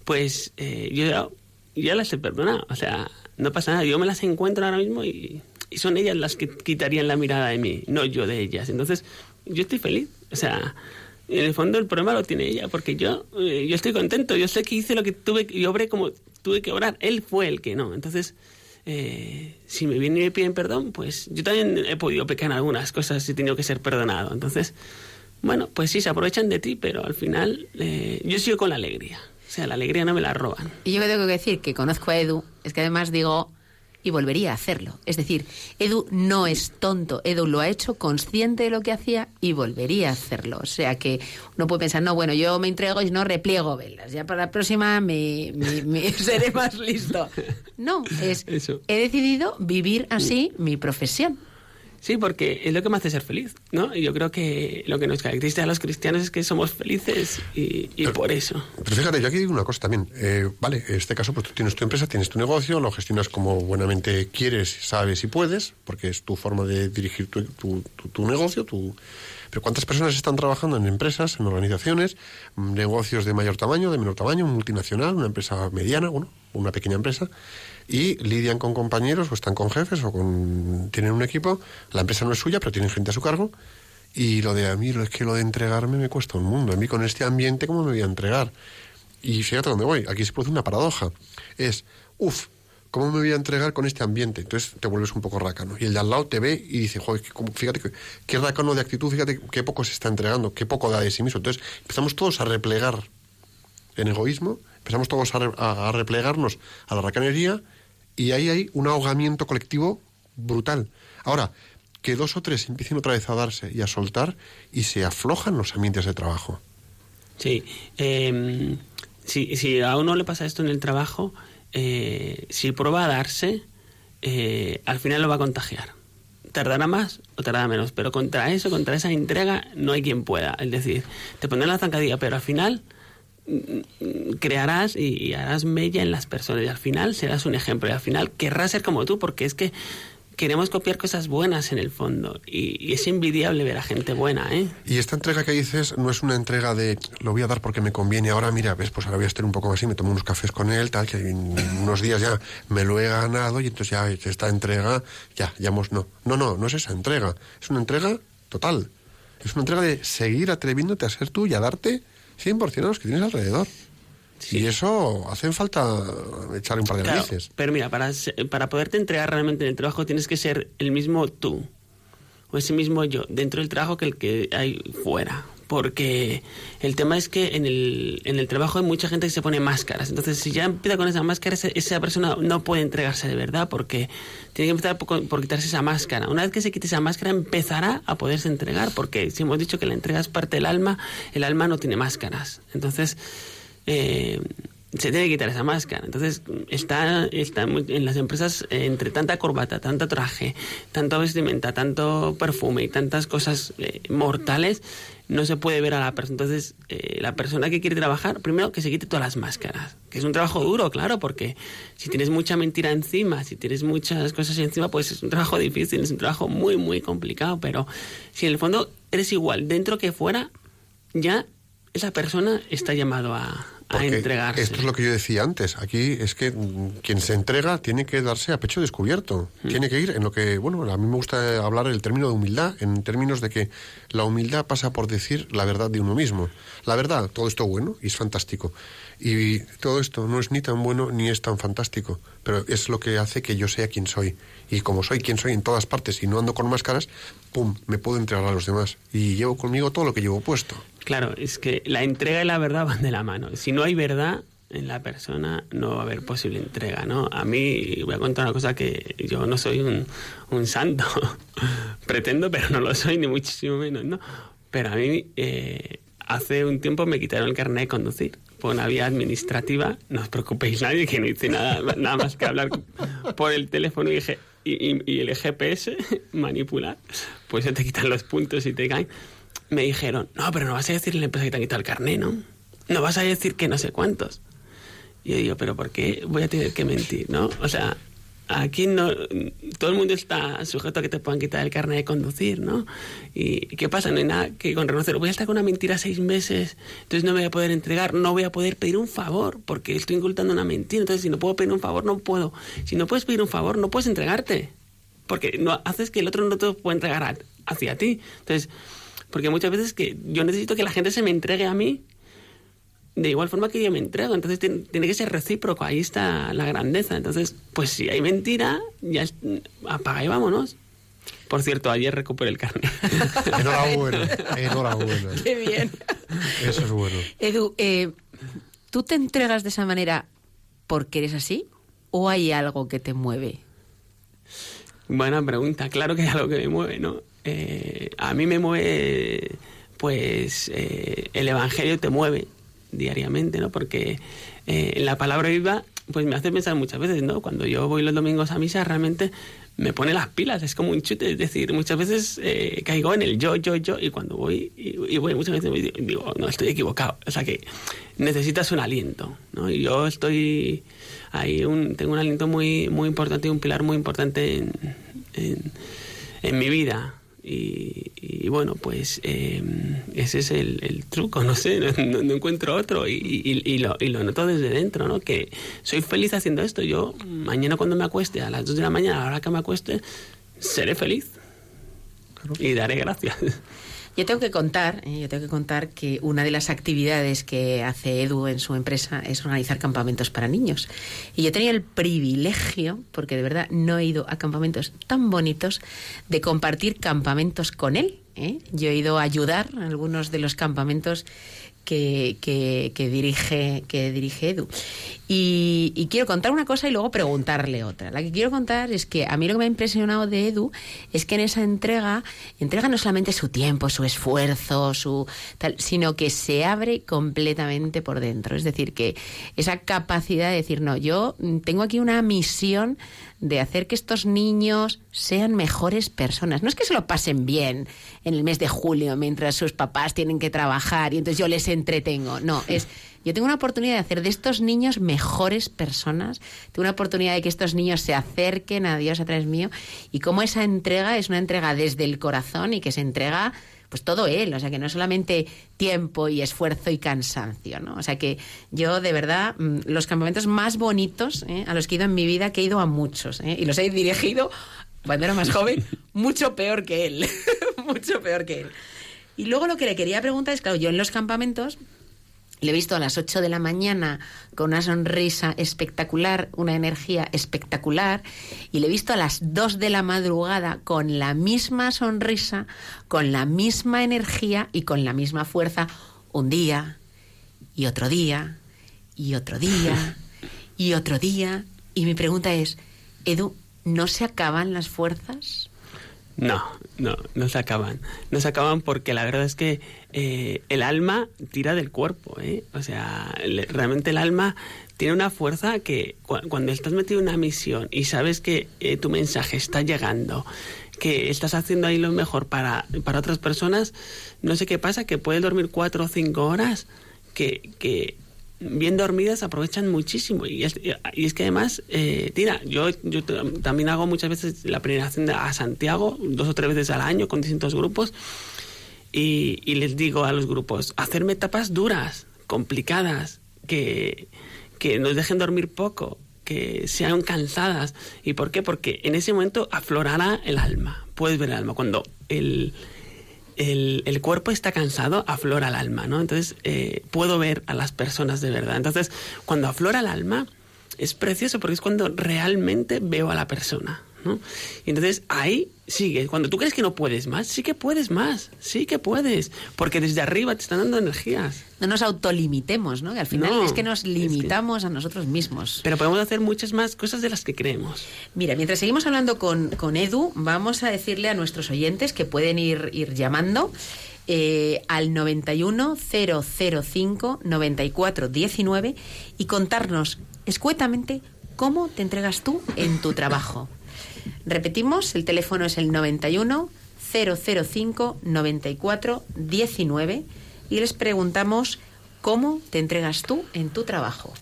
pues eh, yo ya, ya las he perdonado o sea no pasa nada yo me las encuentro ahora mismo y, y son ellas las que quitarían la mirada de mí no yo de ellas entonces yo estoy feliz o sea en el fondo el problema lo tiene ella, porque yo, eh, yo estoy contento, yo sé que hice lo que tuve, y obré como tuve que obrar, él fue el que no. Entonces, eh, si me vienen y me piden perdón, pues yo también he podido pecar en algunas cosas y he tenido que ser perdonado. Entonces, bueno, pues sí, se aprovechan de ti, pero al final eh, yo sigo con la alegría. O sea, la alegría no me la roban. Y yo tengo que decir que conozco a Edu, es que además digo, y volvería a hacerlo. Es decir, Edu no es tonto, Edu lo ha hecho consciente de lo que hacía y volvería a hacerlo. O sea que uno puede pensar, no, bueno, yo me entrego y no repliego velas, ya para la próxima me, me- me *laughs* seré más listo. No, es, Eso. he decidido vivir así mi profesión. Sí, porque es lo que me hace ser feliz, ¿no? Y yo creo que lo que nos caracteriza a los cristianos es que somos felices y, y por eso. Pero fíjate, yo aquí digo una cosa también. Eh, vale, en este caso, pues tú tienes tu empresa, tienes tu negocio, lo gestionas como buenamente quieres, sabes y puedes, porque es tu forma de dirigir tu, tu- tu- tu negocio. Tu... Pero ¿cuántas personas están trabajando en empresas, en organizaciones, mm, negocios de mayor tamaño, de menor tamaño, multinacional, una empresa mediana, bueno, una pequeña empresa, y lidian con compañeros o están con jefes o tienen un equipo, la empresa no es suya, pero tienen gente a su cargo, y lo de a mí, es que lo de entregarme me cuesta un mundo. A mí con este ambiente, ¿cómo me voy a entregar? Y fíjate dónde voy. Aquí se produce una paradoja. Es, uff, ¿cómo me voy a entregar con este ambiente? Entonces te vuelves un poco rácano. Y el de al lado te ve y dice, joder, fíjate qué rácano de actitud, fíjate qué poco se está entregando, qué poco da de sí mismo. Entonces empezamos todos a replegar en egoísmo, empezamos todos a, re- a- replegarnos a la racanería y ahí hay un ahogamiento colectivo brutal. Ahora, que dos o tres empiecen otra vez a darse y a soltar y se aflojan los ambientes de trabajo. Sí, eh, si, a uno le pasa esto en el trabajo, eh, si prueba a darse, eh, al final lo va a contagiar. Tardará más o tardará menos, pero contra eso, contra esa entrega, no hay quien pueda. Es decir, te pondrán la zancadilla, pero al final crearás y, harás mella en las personas y al final serás un ejemplo y al final querrás ser como tú porque es que queremos copiar cosas buenas en el fondo y, es envidiable ver a gente buena, ¿eh? Y esta entrega que dices no es una entrega de lo voy a dar porque me conviene. Ahora, mira, ves, pues ahora voy a estar un poco así, me tomo unos cafés con él, tal, que en unos días ya me lo he ganado y entonces ya esta entrega, ya, ya hemos, no. No, no, no es esa entrega. Es una entrega total. Es una entrega de seguir atreviéndote a ser tú y a darte 100% a los que tienes alrededor. Y eso hace falta echar un par de Claro, narices. pero mira, para, para poderte entregar realmente en el trabajo tienes que ser el mismo tú, o ese mismo yo, dentro del trabajo que el que hay fuera. Porque el tema es que en el, en el trabajo hay mucha gente que se pone máscaras. Entonces, si ya empieza con esa máscara, esa, persona no puede entregarse de verdad porque tiene que empezar por, quitarse esa máscara. Una vez que se quite esa máscara, empezará a poderse entregar. Porque si hemos dicho que la entrega es parte del alma, el alma no tiene máscaras. Entonces, eh, se tiene que quitar esa máscara. Entonces, está, está muy- en las empresas, entre tanta corbata, tanto traje, tanto vestimenta, tanto perfume y tantas cosas eh, mortales, no se puede ver a la persona. Entonces, eh, la persona que quiere trabajar, primero que se quite todas las máscaras. Que es un trabajo duro, claro, porque si tienes mucha mentira encima, si tienes muchas cosas encima, pues es un trabajo difícil, es un trabajo muy, muy complicado. Pero si en el fondo eres igual dentro que fuera, ya esa persona está llamado a, a Porque entregarse. Esto es lo que yo decía antes. Aquí es que mm, quien se entrega tiene que darse a pecho descubierto. Mm. Tiene que ir en lo que, bueno, a mí me gusta hablar el término de humildad, en términos de que la humildad pasa por decir la verdad de uno mismo. La verdad, todo esto bueno y es fantástico. Y todo esto no es ni tan bueno ni es tan fantástico, pero es lo que hace que yo sea quien soy. Y como soy quien soy en todas partes y no ando con máscaras, ¡pum!, me puedo entregar a los demás. Y llevo conmigo todo lo que llevo puesto. Claro, es que la entrega y la verdad *laughs* van de la mano. Si no hay verdad en la persona, no va a haber posible entrega, ¿no? A mí, voy a contar una cosa que yo no soy un, santo. *laughs* Pretendo, pero no lo soy, ni muchísimo menos, ¿no? Pero a mí, eh, hace un tiempo me quitaron el carnet de conducir por una vía administrativa. No os preocupéis nadie, que no hice nada, *laughs* nada más que hablar por el teléfono. Y, y- y el GPS, manipular, pues se te quitan los puntos y te caen me dijeron, no, pero no vas a decirle a la empresa que te han quitado el carné, ¿no? No vas a decir que no sé cuántos. Y yo digo, pero ¿por qué voy a tener que mentir, no? O sea, aquí no, todo el mundo está sujeto a que te puedan quitar el carnet de conducir, ¿no? ¿Y qué pasa? No hay nada que con reconocer. Voy a estar con una mentira seis meses, entonces no me voy a poder entregar, no voy a poder pedir un favor, porque estoy incultando una mentira. Entonces, si no puedo pedir un favor, no puedo. Si no puedes pedir un favor, no puedes entregarte. Porque no haces que el otro no te pueda entregar hacia ti. Entonces, porque muchas veces que yo necesito que la gente se me entregue a mí de igual forma que yo me entrego. Entonces tiene, que ser recíproco. Ahí está la grandeza. Entonces, pues si hay mentira, ya apaga y vámonos. Por cierto, ayer recuperé el carnet. *laughs* Enhorabuena, enhorabuena. *laughs* Qué bien. Eso es bueno. Edu, eh, ¿tú te entregas de esa manera porque eres así o hay algo que te mueve? Buena pregunta. Claro que hay algo que me mueve, ¿no? Eh, a mí me mueve, pues, eh, el Evangelio te mueve diariamente, ¿no? Porque eh, en la palabra viva, pues me hace pensar muchas veces, ¿no? Cuando yo voy los domingos a misa, realmente me pone las pilas, es como un chute, es decir, muchas veces eh, caigo en el yo, yo, yo, y cuando voy, y, y voy muchas veces me digo, no, estoy equivocado, o sea que necesitas un aliento, ¿no? Y yo estoy ahí, un, tengo un aliento muy, muy importante y un pilar muy importante en, en mi vida. Y, y bueno, pues eh, ese es el, el truco, no sé, no, encuentro otro y, y- y lo, y lo noto desde dentro, ¿no? Que soy feliz haciendo esto. Yo mañana cuando me acueste, a las 2 de la mañana, a la hora que me acueste, seré feliz y daré gracias. *laughs* Yo tengo que contar, eh, yo tengo que contar que una de las actividades que hace Edu en su empresa es organizar campamentos para niños. Y yo tenido el privilegio, porque de verdad no he ido a campamentos tan bonitos, de compartir campamentos con él. ¿eh? Yo he ido a ayudar a algunos de los campamentos que, que- que dirige, que dirige Edu. Y, y quiero contar una cosa y luego preguntarle otra. La que quiero contar es que a mí lo que me ha impresionado de Edu es que en esa entrega, entrega no solamente su tiempo, su esfuerzo, su tal, sino que se abre completamente por dentro. Es decir, que esa capacidad de decir, no, yo tengo aquí una misión de hacer que estos niños sean mejores personas. No es que se lo pasen bien en el mes de julio mientras sus papás tienen que trabajar y entonces yo les entretengo. No, es yo tengo una oportunidad de hacer de estos niños mejores personas, tengo una oportunidad de que estos niños se acerquen a Dios a través mío y cómo esa entrega es una entrega desde el corazón y que se entrega pues todo él, o sea que no es solamente tiempo y esfuerzo y cansancio, ¿no? O sea que yo de verdad mm, los campamentos más bonitos ¿eh? a los que he ido en mi vida, que he ido a muchos ¿eh? y los he dirigido cuando era más joven, *laughs* mucho peor que él, *laughs* mucho peor que él. Y luego lo que le quería preguntar es, claro, yo en los campamentos le he visto a las 8 de la mañana con una sonrisa espectacular, una energía espectacular, y le he visto a las 2 de la madrugada con la misma sonrisa, con la misma energía y con la misma fuerza, un día y otro día y otro día *laughs* y otro día. Y mi pregunta es, Edu, ¿no se acaban las fuerzas? No, no, no se acaban. No se acaban porque la verdad es que eh, el alma tira del cuerpo, ¿eh? O sea, realmente el alma tiene una fuerza que cu- cuando estás metido en una misión y sabes que eh, tu mensaje está llegando, que estás haciendo ahí lo mejor para, para otras personas, no sé qué pasa, que puedes dormir cuatro o cinco horas, que, que bien dormidas aprovechan muchísimo. Y es, y es que además, eh, yo, yo también hago muchas veces la peregrinación de- a Santiago, dos o tres veces al año con distintos grupos, y, y les digo a los grupos, hacerme etapas duras, complicadas, que, que nos dejen dormir poco, que sean cansadas. ¿Y por qué? Porque en ese momento aflorará el alma. Puedes ver el alma. Cuando el, el, el cuerpo está cansado, aflora el alma, ¿no? Entonces, eh, puedo ver a las personas de verdad. Entonces, cuando aflora el alma, es precioso porque es cuando realmente veo a la persona, ¿no? Y entonces ahí sigue. Cuando tú crees que no puedes más, sí que puedes más, sí que puedes. Porque desde arriba te están dando energías. No nos autolimitemos, ¿no? Que al final No, es que nos es que- limitamos a nosotros mismos. Pero podemos hacer muchas más cosas de las que creemos. Mira, mientras seguimos hablando con, con Edu, vamos a decirle a nuestros oyentes que pueden ir, ir llamando eh, al 91 005 94 19 y contarnos escuetamente cómo te entregas tú en tu trabajo. Repetimos, el teléfono es el 91 005 94 19 y les preguntamos cómo te entregas tú en tu trabajo.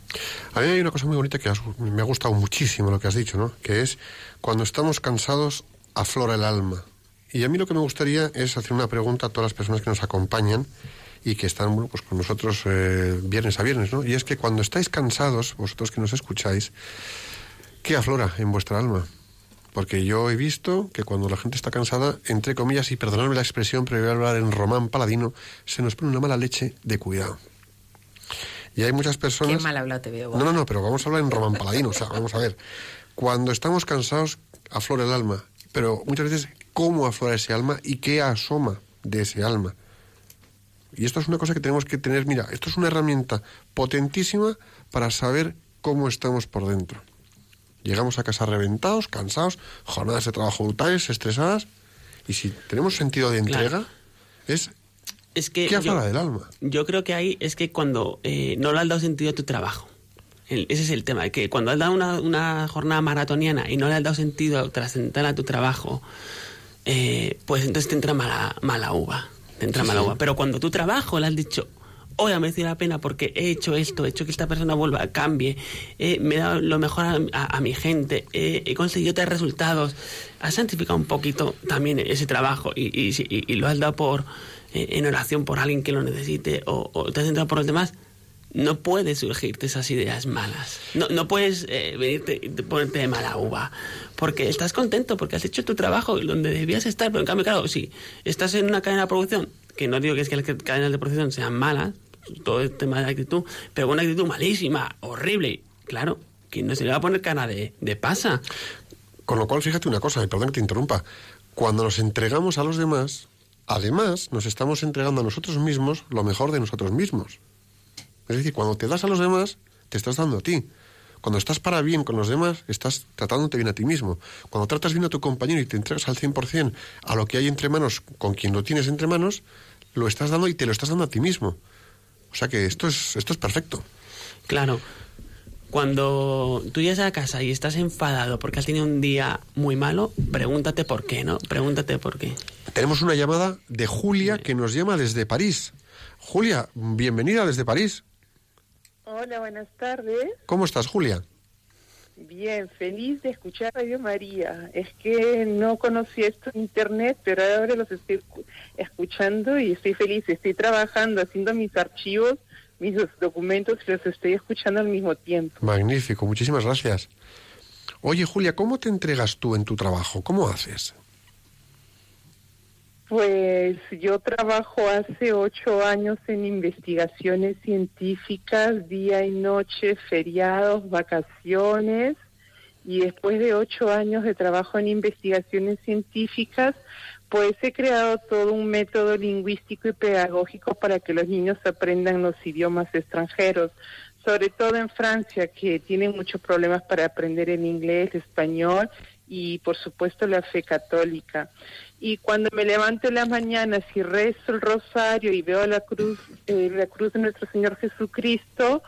A mí hay una cosa muy bonita que me ha gustado muchísimo lo que has dicho, ¿no? Que es cuando estamos cansados aflora el alma. Y a mí lo que me gustaría es hacer una pregunta a todas las personas que nos acompañan y que están bueno, pues con nosotros eh, viernes a viernes, ¿no? Y es que cuando estáis cansados, vosotros que nos escucháis, ¿qué aflora en vuestra alma? Porque yo he visto que cuando la gente está cansada, entre comillas, y perdonadme la expresión, pero voy a hablar en román paladino, se nos pone una mala leche de cuidado. Y hay muchas personas... Qué mal hablado te veo. No, no, no, pero vamos a hablar en román paladino. O sea, vamos a ver. Cuando estamos cansados, aflora el alma. Pero muchas veces, ¿cómo aflora ese alma y qué asoma de ese alma? Y esto es una cosa que tenemos que tener. Mira, esto es una herramienta potentísima para saber cómo estamos por dentro. Llegamos a casa reventados, cansados, jornadas de trabajo brutales, estresadas. Y si tenemos sentido de Claro. entrega, es Es que ¿qué yo- del alma? Yo creo que ahí es que cuando eh, no le has dado sentido a tu trabajo. El- ese es el tema, que cuando has dado una, una jornada maratoniana y no le has dado sentido trascendental a tu trabajo, eh, pues entonces te entra mala, mala uva. Te entra Sí, mala sí. uva. Pero cuando tu trabajo le has dicho, hoy ha merecido la pena porque he hecho esto, he hecho que esta persona vuelva, cambie, eh, me he dado lo mejor a, mi gente, eh, he conseguido tres resultados, has santificado un poquito también ese trabajo y, lo has dado por eh, en oración por alguien que lo necesite o, te has centrado por los demás, no puedes surgirte esas ideas malas. No, no puedes eh, venirte ponerte de mala uva. Porque estás contento, porque has hecho tu trabajo donde debías estar. Pero en cambio, claro, si estás en una cadena de producción, que no digo que es que las cadenas de producción sean malas, todo el tema de actitud, pero una actitud malísima, horrible, claro, que no se le va a poner cara de, de pasa. Con lo cual, fíjate una cosa, y perdón que te interrumpa, cuando nos entregamos a los demás, además nos estamos entregando a nosotros mismos lo mejor de nosotros mismos. Es decir, cuando te das a los demás, te estás dando a ti. Cuando estás para bien con los demás, estás tratándote bien a ti mismo. Cuando tratas bien a tu compañero y te entregas al 100% a lo que hay entre manos, con quien lo tienes entre manos, lo estás dando y te lo estás dando a ti mismo. O sea que esto es, esto es perfecto. Claro. Cuando tú llegas a casa y estás enfadado porque has tenido un día muy malo, pregúntate por qué, ¿no? Pregúntate por qué. Tenemos una llamada de Julia que nos llama desde París. Julia, bienvenida desde París. Hola, buenas tardes. ¿Cómo estás, Julia? Bien, feliz de escuchar Radio María. Es que no conocía esto en internet, pero ahora los estoy escu- escuchando y estoy feliz. Estoy trabajando, haciendo mis archivos, mis documentos y los estoy escuchando al mismo tiempo. Magnífico, muchísimas gracias. Oye, Julia, ¿cómo te entregas tú en tu trabajo? ¿Cómo haces? Pues yo trabajo hace ocho años en investigaciones científicas, día y noche, feriados, vacaciones, y después de ocho años de trabajo en investigaciones científicas, pues he creado todo un método lingüístico y pedagógico para que los niños aprendan los idiomas extranjeros, sobre todo en Francia, que tienen muchos problemas para aprender el inglés, el español y por supuesto la fe católica. Y cuando me levanto en las mañanas y rezo el rosario y veo la cruz, eh, la cruz de nuestro Señor Jesucristo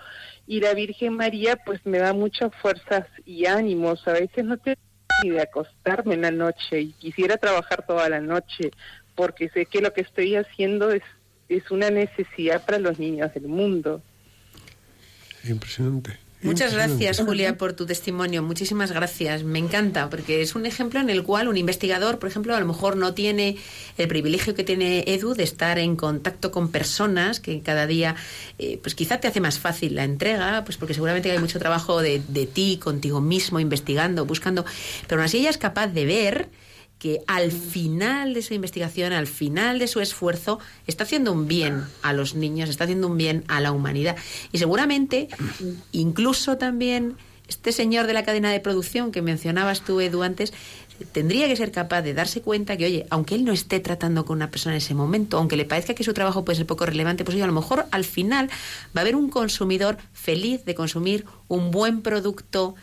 y la Virgen María, pues me da muchas fuerzas y ánimos. A veces no tengo ni de acostarme en la noche y quisiera trabajar toda la noche porque sé que lo que estoy haciendo es, es una necesidad para los niños del mundo. Impresionante, Muchas gracias, Julia, por tu testimonio. Muchísimas gracias. Me encanta, porque es un ejemplo en el cual un investigador, por ejemplo, a lo mejor no tiene el privilegio que tiene Edu de estar en contacto con personas que cada día, eh, pues quizá te hace más fácil la entrega, pues porque seguramente hay mucho trabajo de, de ti, contigo mismo, investigando, buscando, pero aún así ella es capaz de ver que al final de su investigación, al final de su esfuerzo, está haciendo un bien a los niños, está haciendo un bien a la humanidad. Y seguramente, incluso también, este señor de la cadena de producción que mencionabas tú, Edu, antes, tendría que ser capaz de darse cuenta que, oye, aunque él no esté tratando con una persona en ese momento, aunque le parezca que su trabajo puede ser poco relevante, pues oye, a lo mejor al final va a haber un consumidor feliz de consumir un buen producto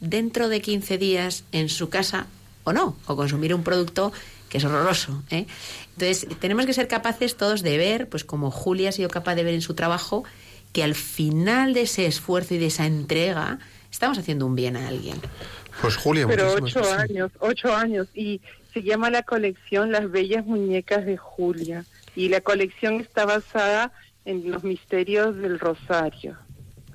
dentro de 15 días en su casa o no, o consumir un producto que es horroroso. ¿eh? Entonces, tenemos que ser capaces todos de ver, pues como Julia ha sido capaz de ver en su trabajo, que al final de ese esfuerzo y de esa entrega estamos haciendo un bien a alguien. Pues Julia, Pero ocho gracias. años, ocho años. Y se llama la colección Las Bellas Muñecas de Julia. Y la colección está basada en los misterios del Rosario.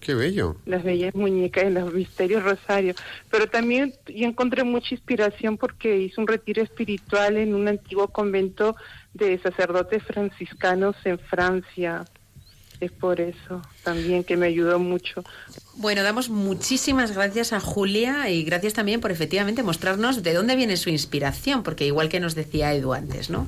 Qué bello. Las bellas muñecas y los misterios Rosario. Pero también yo encontré mucha inspiración porque hice un retiro espiritual en un antiguo convento de sacerdotes franciscanos en Francia. Es por eso también que me ayudó mucho. Bueno, damos muchísimas gracias a Julia y gracias también por efectivamente mostrarnos de dónde viene su inspiración, porque igual que nos decía Edu antes, ¿no?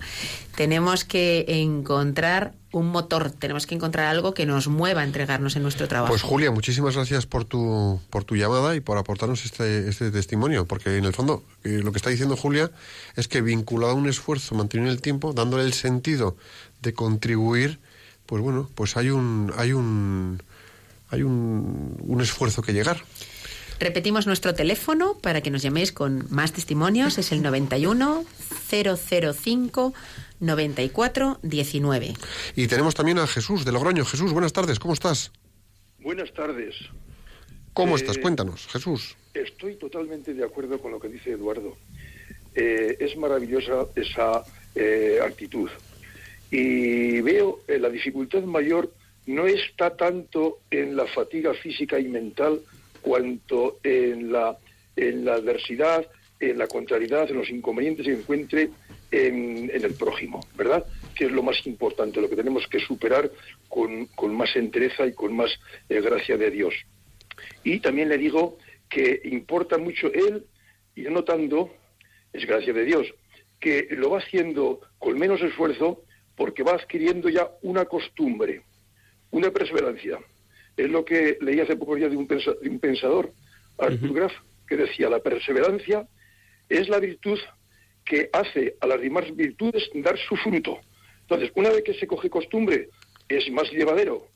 Tenemos que encontrar un motor, tenemos que encontrar algo que nos mueva a entregarnos en nuestro trabajo. Pues Julia, muchísimas gracias por tu, por tu llamada y por aportarnos este, este testimonio, porque en el fondo eh, lo que está diciendo Julia es que vinculado a un esfuerzo, manteniendo el tiempo, dándole el sentido de contribuir, pues bueno, pues hay un, hay un, hay un, un esfuerzo que llegar. Repetimos nuestro teléfono para que nos llaméis con más testimonios. Es el 91 005 94 19. Y tenemos también a Jesús de Logroño. Jesús, buenas tardes, ¿cómo estás? Buenas tardes. ¿Cómo Eh, estás? Cuéntanos, Jesús. Estoy totalmente de acuerdo con lo que dice Eduardo. Eh, es maravillosa esa eh, actitud. Y veo eh, la dificultad mayor no está tanto en la fatiga física y mental cuanto en la, en la adversidad, en la contrariedad, en los inconvenientes que encuentre en, el prójimo, ¿verdad? Que es lo más importante, lo que tenemos que superar con, más entereza y con más eh, gracia de Dios. Y también le digo que importa mucho él, y notando, es gracia de Dios, que lo va haciendo con menos esfuerzo porque va adquiriendo ya una costumbre, una perseverancia. Es lo que leí hace pocos días de un, pensa- de un pensador, Arthur Graf, que decía, la perseverancia es la virtud que hace a las demás virtudes dar su fruto. Entonces, una vez que se coge costumbre, es más llevadero,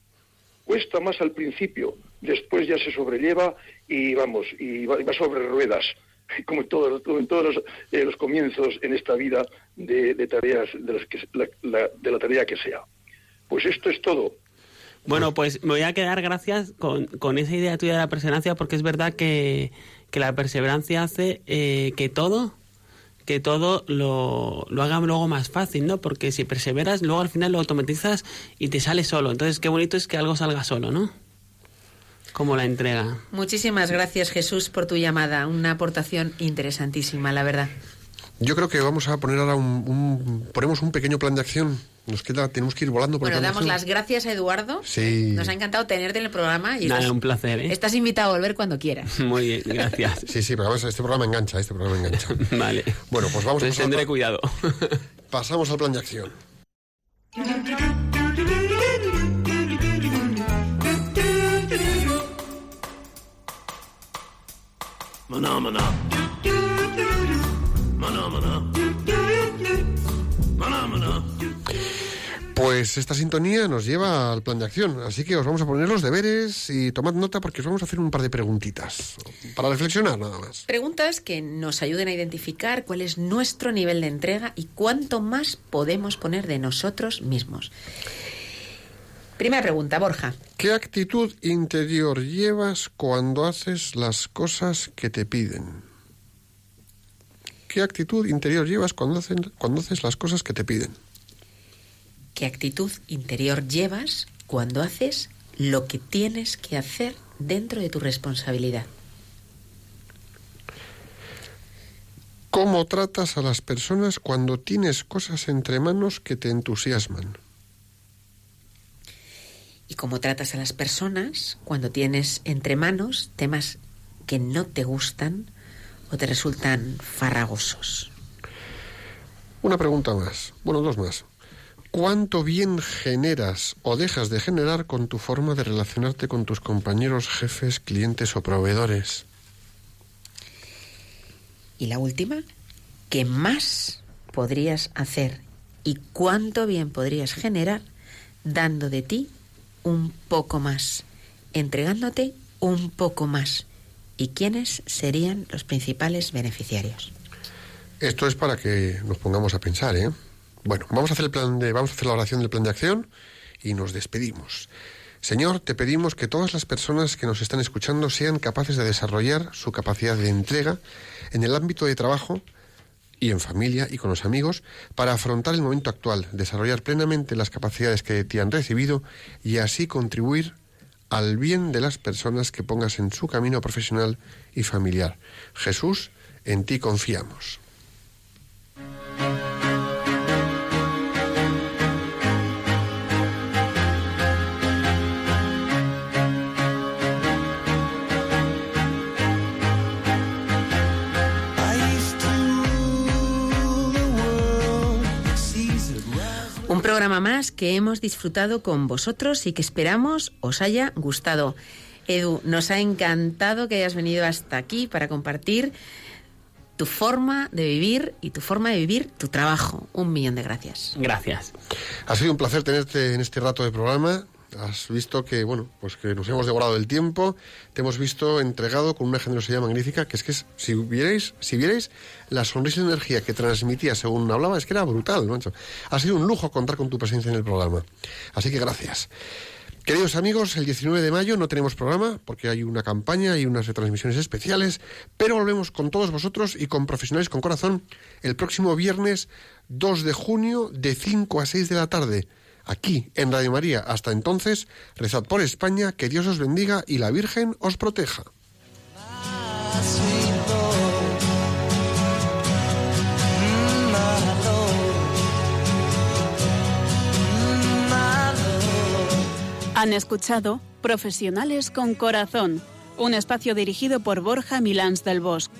cuesta más al principio, después ya se sobrelleva y vamos, y va, y va sobre ruedas, *laughs* como en todos, en todos los, eh, los comienzos en esta vida de, tareas, de, las que, la, la- de la tarea que sea. Pues esto es todo. Bueno, pues me voy a quedar gracias con, con esa idea tuya de la perseverancia, porque es verdad que, que la perseverancia hace eh, que todo, que todo lo, lo haga luego más fácil, ¿no? Porque si perseveras, luego al final lo automatizas y te sale solo. Entonces, qué bonito es que algo salga solo, ¿no? Como la entrega. Muchísimas gracias, Jesús, por tu llamada. Una aportación interesantísima, la verdad. Yo creo que vamos a poner ahora un, un- ponemos un pequeño plan de acción. Nos queda, tenemos que ir volando por Bueno, damos las gracias a Eduardo. Sí. Nos ha encantado tenerte en el programa. Y Nada, estás, un placer, ¿eh? estás invitado a volver cuando quieras. *laughs* Muy bien, gracias. Sí, sí, pero este programa engancha, este programa engancha. *laughs* Vale. Bueno, pues vamos a Entonces pasar tendré cuidado. *laughs* Pasamos al plan de acción. Maná, maná. Maná, maná. Maná, maná. Pues esta sintonía nos lleva al plan de acción, así que os vamos a poner los deberes y tomad nota porque os vamos a hacer un par de preguntitas para reflexionar nada más. Preguntas que nos ayuden a identificar cuál es nuestro nivel de entrega y cuánto más podemos poner de nosotros mismos. Primera pregunta, Borja. ¿Qué actitud interior llevas cuando haces las cosas que te piden? ¿Qué actitud interior llevas cuando, hacen- cuando haces las cosas que te piden? ¿Qué actitud interior llevas cuando haces lo que tienes que hacer dentro de tu responsabilidad. ¿Cómo tratas a las personas cuando tienes cosas entre manos que te entusiasman? Y cómo tratas a las personas cuando tienes entre manos temas que no te gustan o te resultan farragosos. Una pregunta más, bueno, dos más. ¿Cuánto bien generas o dejas de generar con tu forma de relacionarte con tus compañeros, jefes, clientes o proveedores? Y la última, ¿qué más podrías hacer y cuánto bien podrías generar dando de ti un poco más, entregándote un poco más? ¿Y quiénes serían los principales beneficiarios? Esto es para que nos pongamos a pensar, ¿eh? Bueno, vamos a hacer el plan de, vamos a hacer la oración del plan de acción y nos despedimos. Señor, te pedimos que todas las personas que nos están escuchando sean capaces de desarrollar su capacidad de entrega en el ámbito de trabajo y en familia y con los amigos para afrontar el momento actual, desarrollar plenamente las capacidades que ti han recibido y así contribuir al bien de las personas que pongas en su camino profesional y familiar. Jesús, en ti confiamos. Programa más que hemos disfrutado con vosotros y que esperamos os haya gustado. Edu, nos ha encantado que hayas venido hasta aquí para compartir tu forma de vivir y tu forma de vivir tu trabajo. Un millón de gracias. Gracias. Ha sido un placer tenerte en este rato de programa. Has visto que, bueno, pues que nos hemos devorado el tiempo, te hemos visto entregado con una generosidad magnífica, que es que si vierais, si vierais la sonrisa y energía que transmitía según hablaba, es que era brutal, macho. Ha sido un lujo contar con tu presencia en el programa. Así que gracias. Queridos amigos, el 19 de mayo no tenemos programa porque hay una campaña y unas retransmisiones especiales, pero volvemos con todos vosotros y con profesionales con corazón el próximo viernes 2 de junio de 5 a 6 de la tarde, aquí en Radio María. Hasta entonces, rezad por España, que Dios os bendiga y la Virgen os proteja. Han escuchado Profesionales con Corazón, un espacio dirigido por Borja Milans del Bosque.